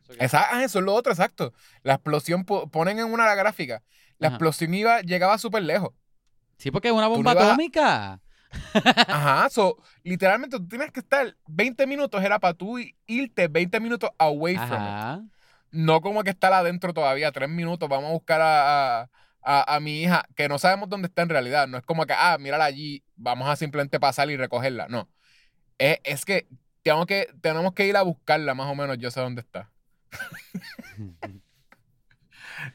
So que- Esa- ah, eso es lo otro, exacto. La explosión, po- ponen en una gráfica. La Ajá. explosión iba, llegaba súper lejos. Sí, porque es una no bomba a- atómica. (laughs) Ajá, so, literalmente tú tienes que estar 20 minutos, era para tú irte 20 minutos away from it. No como que estar adentro todavía, 3 minutos, vamos a buscar a, a, a- a mi hija, que no sabemos dónde está en realidad. No es como que, ah, mírala allí, vamos a simplemente pasar y recogerla. No. Es, es que, tengo que tenemos que ir a buscarla más o menos, yo sé dónde está. (laughs)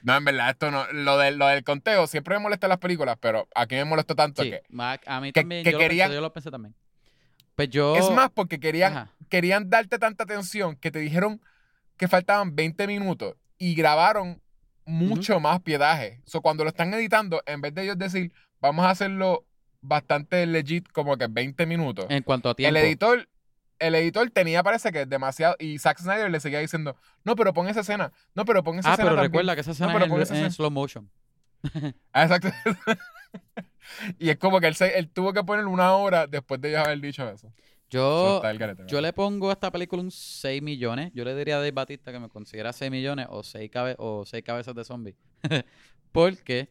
No, en verdad, esto no. Lo del, lo del conteo siempre me molesta en las películas, pero aquí me molestó tanto Sí, que. a mí que- también, que yo, querían- lo pensé, yo lo pensé también. Pues yo... Es más, porque querían, Ajá. querían darte tanta atención que te dijeron que faltaban 20 minutos y grabaron mucho más piedaje. So, cuando lo están editando, en vez de ellos decir, vamos a hacerlo bastante legit, como que 20 minutos, En cuanto a tiempo. el editor, el editor tenía, parece que demasiado, y Zack Snyder le seguía diciendo, no, pero pon esa escena, no, pero pon esa ah, escena. pero también". recuerda que esa escena pero es pon en, esa en escena. slow motion. Ah, (laughs) exacto. (laughs) y es como que él, se- él tuvo que poner una hora después de ya haber dicho eso. So, Yo, yo le pongo a esta película un 6 millones. Yo le diría a Dave Batista que me considera 6 millones o 6, cabe o seis cabezas de zombie. (laughs) Porque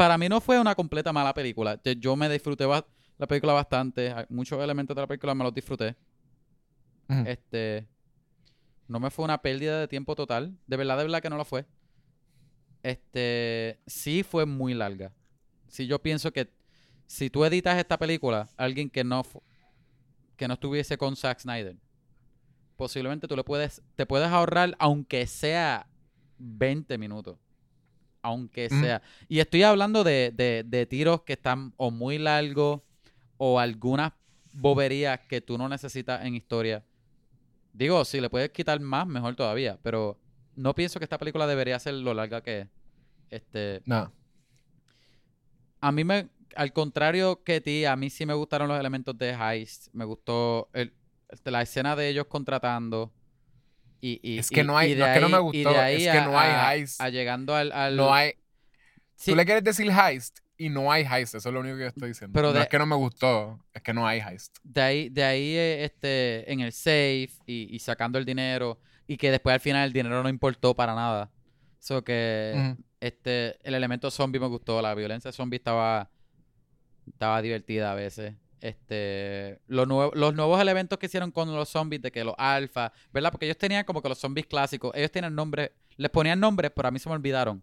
para mí no fue una completa mala película. Yo- me disfruté la película bastante. Hay Muchos elementos de la película me los disfruté. Este. No me fue una pérdida de tiempo total. De verdad, de verdad que no lo fue. Este. Sí fue muy larga. Sí, yo pienso que si tú editas esta película, alguien que no que no estuviese con Zack Snyder, posiblemente tú le puedes, te puedes ahorrar aunque sea 20 minutos. Aunque Mm. sea. Y estoy hablando de, de- de tiros que están o muy largos o algunas boberías que tú no necesitas en historia. Digo, si le puedes quitar más, mejor todavía. Pero no pienso que esta película debería ser lo larga que es. Este, No. a mí me, al contrario que ti, a mí sí me gustaron los elementos de heist. Me gustó el- la escena de ellos contratando. Y, y- Es que no hay- no es que no me gustó, es que a- no hay heist. a llegando al, al- No hay. Sí, Tú le quieres decir heist y no hay heist. Eso es lo único que yo estoy diciendo. Pero no de- es que no me gustó, es que no hay heist. de ahí, de ahí eh, este, en el safe y, y sacando el dinero. Y que después al final el dinero no importó para nada. So que este, el elemento zombie me gustó. La violencia zombie estaba, estaba divertida a veces. Este, los, nuevos los nuevos elementos que hicieron con los zombies, de que los alfa, ¿verdad? Porque ellos tenían como que los zombies clásicos, ellos tenían nombres, les ponían nombres, pero a mí se me olvidaron.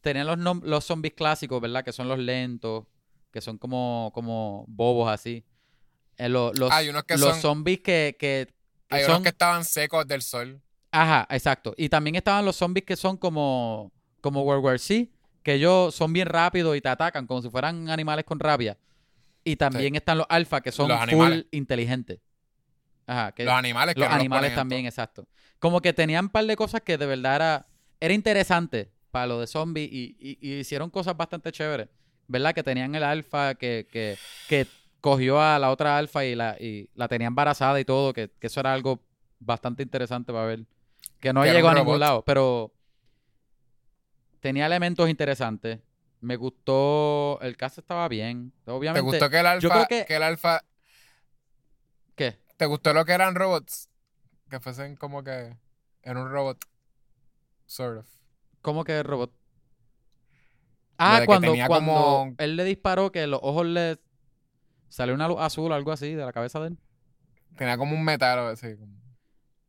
Tenían los, nom- los zombies clásicos, ¿verdad? Que son los lentos, que son como, como bobos así. Eh, lo- los, Hay unos que los son- zombies que, que, que Hay son... unos que estaban secos del sol. Ajá, exacto. Y también estaban los zombies que son como, como World War C, que ellos son bien rápidos y te atacan como si fueran animales con rabia. Y también están los alfa que son Los full animales. inteligentes. Ajá, que Los animales que los no animales también, exacto. Como que tenían un par de cosas que de verdad era, era interesante para lo de zombies y, y- y hicieron cosas bastante chéveres. ¿Verdad? Que tenían el alfa que, que, que cogió a la otra alfa y la, y la tenía embarazada y todo, que, que eso era algo bastante interesante para ver. Que no Que llegó a ningún robot. lado, pero tenía elementos interesantes. Me gustó, el caso estaba bien. ¿Te Obviamente, gustó que el alfa, yo creo que- que el alfa, ¿qué? te gustó lo que eran robots? Que fuesen como que en un robot, sort of. ¿Cómo que robot? Ah, cuando, tenía cuando como- él le disparó que los ojos le salió una luz azul o algo así de la cabeza de él. Tenía como un metal o así.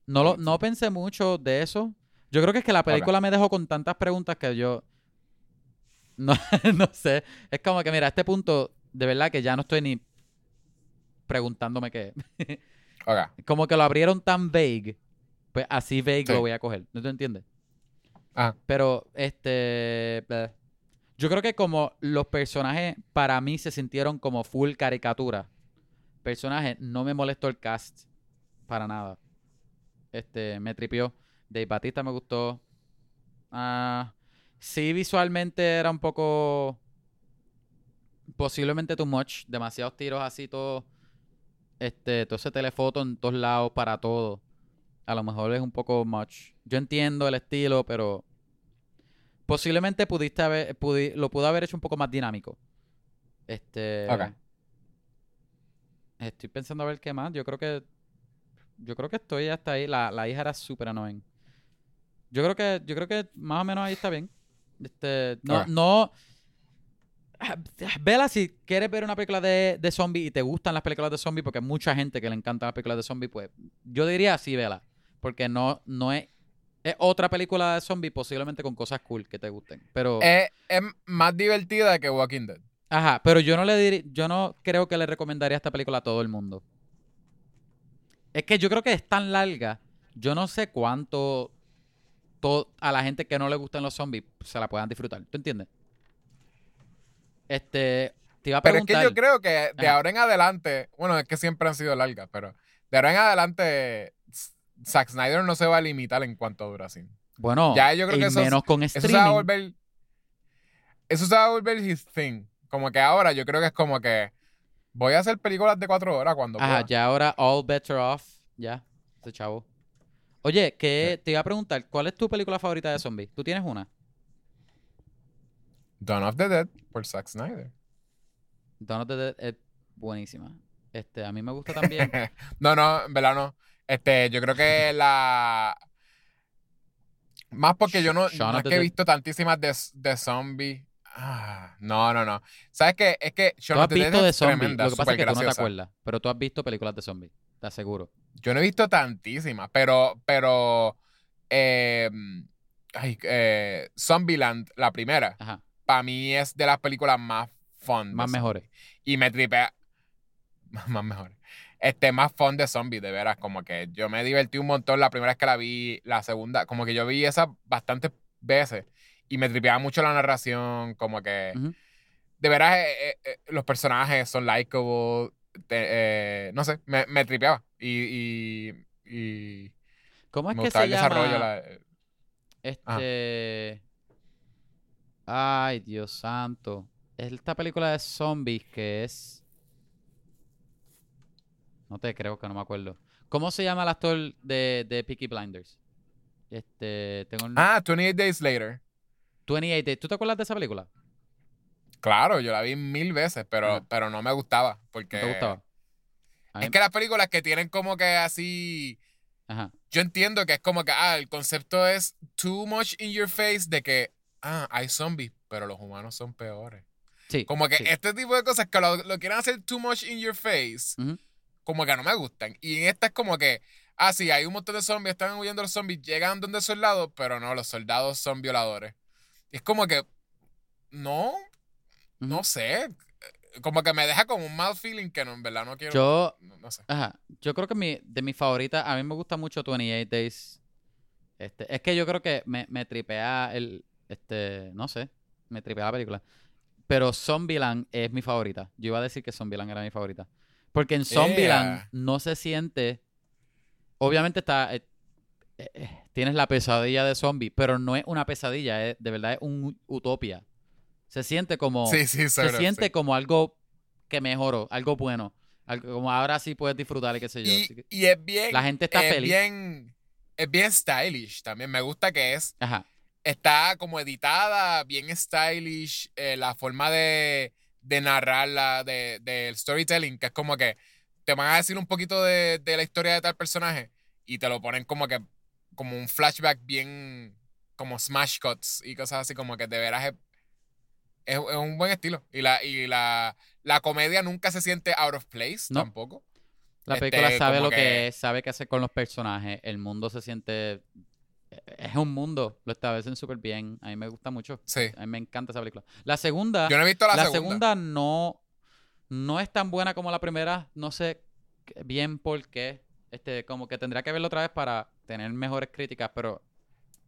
No, lo, no pensé mucho de eso. Yo creo que es que la película me dejó con tantas preguntas que yo no, (laughs) no sé. Es como que, mira, a este punto, de verdad que ya no estoy ni preguntándome qué. (laughs) Ok. Como que lo abrieron tan vague, pues así vague Sí. lo voy a coger. ¿No te entiendes? Ajá. Pero, este. Yo creo que como los personajes para mí se sintieron como full caricatura. Personajes, no me molestó el cast para nada. Este, me tripió. Dave Batista me gustó. Ah, sí, visualmente era un poco. Posiblemente too much. Demasiados tiros así, todo. Este, todo ese telefoto en todos lados para todo. A lo mejor es un poco much. Yo entiendo el estilo, pero posiblemente pudiste haber, pudi- lo pudo haber hecho un poco más dinámico. Este. Ok. Estoy pensando a ver qué más. Yo creo que. Yo creo que estoy hasta ahí. La, la hija era súper annoying. Yo creo que. Yo creo que más o menos ahí está bien. Este. No, Ok. no. Ah, Vela, si quieres ver una película de, de zombies y te gustan las películas de zombies, porque hay mucha gente que le encantan las películas de zombies, pues yo diría sí, vela. Porque no, no es. Es otra película de zombies, posiblemente con cosas cool que te gusten. Pero. Es, es más divertida que Walking Dead. Ajá, pero yo no le diría, yo no creo que le recomendaría esta película a todo el mundo. Es que yo creo que es tan larga, yo no sé cuánto a la gente que no le gustan los zombies se la puedan disfrutar. ¿Tú entiendes? Este, te iba a Pero es preguntar. que yo creo que de Ajá. ahora en adelante, bueno, es que siempre han sido largas, pero de ahora en adelante, Zack Snyder no se va a limitar en cuanto a duración. Bueno, Ya yo creo que eso- menos con Eso se va a streaming. volver. Eso se va a volver his thing. Como que ahora yo creo que es como que voy a hacer películas de cuatro horas cuando Ajá, pueda. ya ahora all better off. Ya, ese chavo. Oye, que te iba a preguntar, ¿cuál es tu película favorita de zombies? ¿Tú tienes una? Dawn of the Dead por Zack Snyder. Dawn of the Dead es buenísima. Este, a mí me gusta también. (laughs) no, no, en verdad no. Este, yo creo que la. Más porque yo no, no es que he visto tantísimas de, de zombies. Ah, no, no, no. ¿Sabes qué? Es que Tú Shaun has the Dead visto de es zombies. Lo que pasa es que tú no te acuerdas. Pero tú has visto películas de zombies. Te aseguro. Yo no he visto tantísimas, pero, pero, eh, ay, eh, Zombieland, la primera, para mí es de las películas más fun. Más mejores. Y me tripea, (laughs) más, mejores. Este, más fun de zombies, de veras, como que yo me divertí un montón la primera vez que la vi, la segunda, como que yo vi esa bastantes veces y me tripeaba mucho la narración, como que, de veras, eh, eh, eh, los personajes son likeable, te- eh, no sé, me, me tripeaba. Y, y y ¿Cómo es me que se el desarrollo. llama? la- Este. Ay, Dios santo. Es esta película de zombies que es. No te creo que no me acuerdo. ¿Cómo se llama el actor de, de Peaky Blinders? Este. Tengo un. Ah, 28 Days Later. 28 Days. ¿Tú te acuerdas de esa película? Claro, yo la vi mil veces, pero, Ajá. pero no me gustaba. Porque ¿No te gustaba? Es que las películas que tienen como que así. Ajá. Yo entiendo que es como que, ah, el concepto es too much in your face de que, ah, hay zombies, pero los humanos son peores. Sí. Como que sí. este tipo de cosas que lo, lo quieren hacer too much in your face, Ujú. como que no me gustan. Y en esta es como que, ah, sí, hay un montón de zombies, están huyendo los zombies, llegan donde soldados, pero no, los soldados son violadores. Y es como que, no, no sé. Como que me deja como un mal feeling que no, en verdad no quiero. Yo, no, no sé. Ajá. Yo creo que mi, de mis favoritas, a mí me gusta mucho 28 Days. Este, es que yo creo que me, me tripea el, este, no sé, me tripea la película. Pero Zombieland es mi favorita. Yo iba a decir que Zombieland era mi favorita. Porque en Zombieland Ea. no se siente, obviamente está, eh, eh, eh, tienes la pesadilla de zombie, pero no es una pesadilla, es, de verdad es un utopia. Se siente como Sí, sí, se seguro, siente sí. como algo que mejoró, algo bueno. Algo, como ahora sí puedes disfrutar y qué sé yo. Y, y es bien. la gente está es feliz. Bien, es bien stylish también. Me gusta que es. Ajá. Está como editada, bien stylish. eh, la forma de, de narrarla, de, del storytelling, que es como que te van a decir un poquito de, de la historia de tal personaje y te lo ponen como que. Como un flashback bien. Como smash cuts y cosas así, como que de veras es. Es, es un buen estilo. Y la, y la, la comedia nunca se siente out of place No. tampoco. La Este, película sabe como lo que... que- es, sabe qué hacer con los personajes. El mundo se siente. Es un mundo. Lo establecen súper bien. A mí me gusta mucho. Sí. A mí me encanta esa película. La segunda. Yo no he visto la, la segunda. segunda no. No es tan buena como la primera. No sé bien por qué. Este, como que tendría que verla otra vez para tener mejores críticas, pero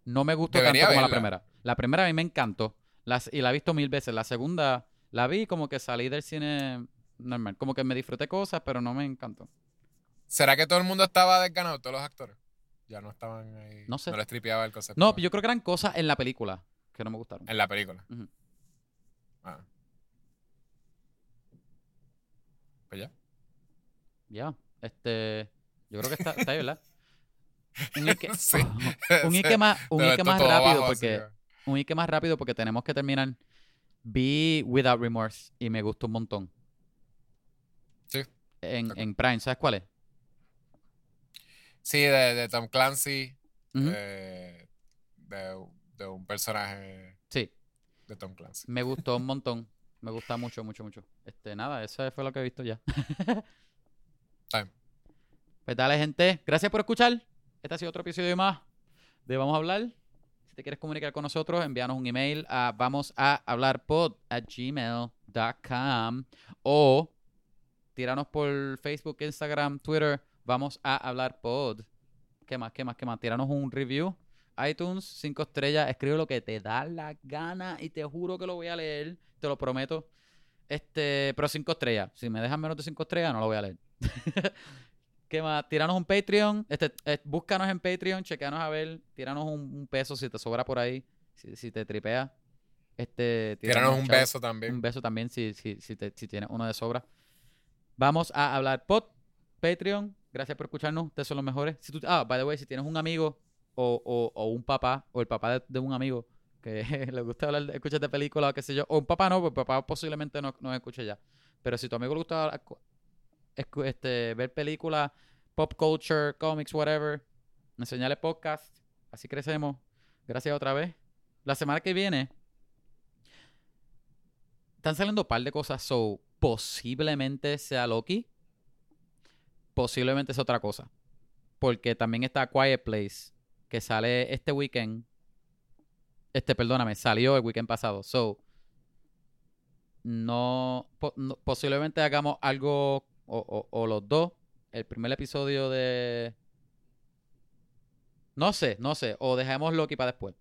no me gustó Debería tanto como la primera. La primera a mí me encantó. Las, y la he visto mil veces. La segunda la vi como que salí del cine normal. Como que me disfruté cosas, pero no me encantó. ¿Será que todo el mundo estaba desganado, todos los actores? Ya no estaban ahí. No sé. No les tripeaba el concepto. No, yo creo que eran cosas en la película que no me gustaron. En la película. Ah. Pues ya. Ya. Este. Yo creo que está, está ahí, ¿verdad? (laughs) Un Ike, Sí. (laughs) un Ike más, un Ike más rápido porque. que- Un Ike más rápido porque tenemos que terminar. Vi Without Remorse y me gustó un montón. Sí. En, en Prime, ¿sabes cuál es? Sí, de, de Tom Clancy. Eh, de, de un personaje Sí, de Tom Clancy. me gustó un montón. Me gusta mucho, mucho, mucho. Este, nada, eso fue lo que he visto ya. (laughs) Bien. Pues dale, gente. Gracias por escuchar. Este ha sido otro episodio más de Vamos a hablar. Si te quieres comunicar con nosotros, envíanos un email a vamos a hablar pod at gmail.com o tíranos por Facebook, Instagram, Twitter. Vamos a hablar pod. ¿Qué más? ¿Qué más? ¿Qué más? Tíranos un review. iTunes, cinco estrellas. Escribe lo que te da la gana y te juro que lo voy a leer. Te lo prometo. Este, pero cinco estrellas. Si me dejan menos de cinco estrellas, no lo voy a leer. (laughs) ¿Qué más? Tíranos un Patreon. Este, eh, búscanos en Patreon, chequeanos a ver. Tíranos un, un peso si te sobra por ahí. Si, si te tripea. Este, Tíranos un chavo. beso también. Un beso también si, si, si, te- si tienes uno de sobra. Vamos a hablar pod, Patreon. Gracias por escucharnos. Ustedes son los mejores. Si tú, ah, by the way, si tienes un amigo o, o, o un papá o el papá de, de un amigo que (laughs) le gusta hablar, escuchar de películas o qué sé yo, o un papá no, porque papá posiblemente no, no escuche ya. Pero si tu amigo le gusta escu- este, ver películas, pop culture, comics, whatever, enseñarle podcast. Así crecemos. Gracias otra vez. La semana que viene están saliendo un par de cosas, so posiblemente sea Loki, posiblemente es otra cosa, porque también está Quiet Place, que sale este weekend, este, perdóname, salió el weekend pasado, so no- posiblemente hagamos algo o, o- o los dos, el primer episodio de, no sé, no sé, o dejemos Loki para después,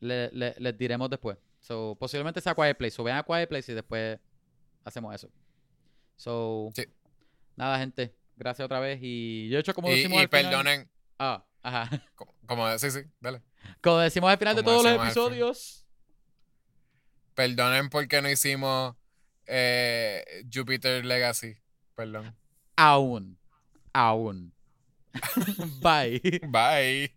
Le- le- les diremos después. So, posiblemente sea Quiet Place. O vean a Quiet Place y después hacemos eso. So, Sí. nada, gente. Gracias otra vez. Y yo he hecho como Y, decimos y al final- perdonen, Ah, ajá. (laughs) como, como- sí, sí, dale. Como decimos al final de todos los episodios. Perdonen porque no hicimos eh, Jupiter Legacy. pa lang. Aon. Aon. Bye. Bye.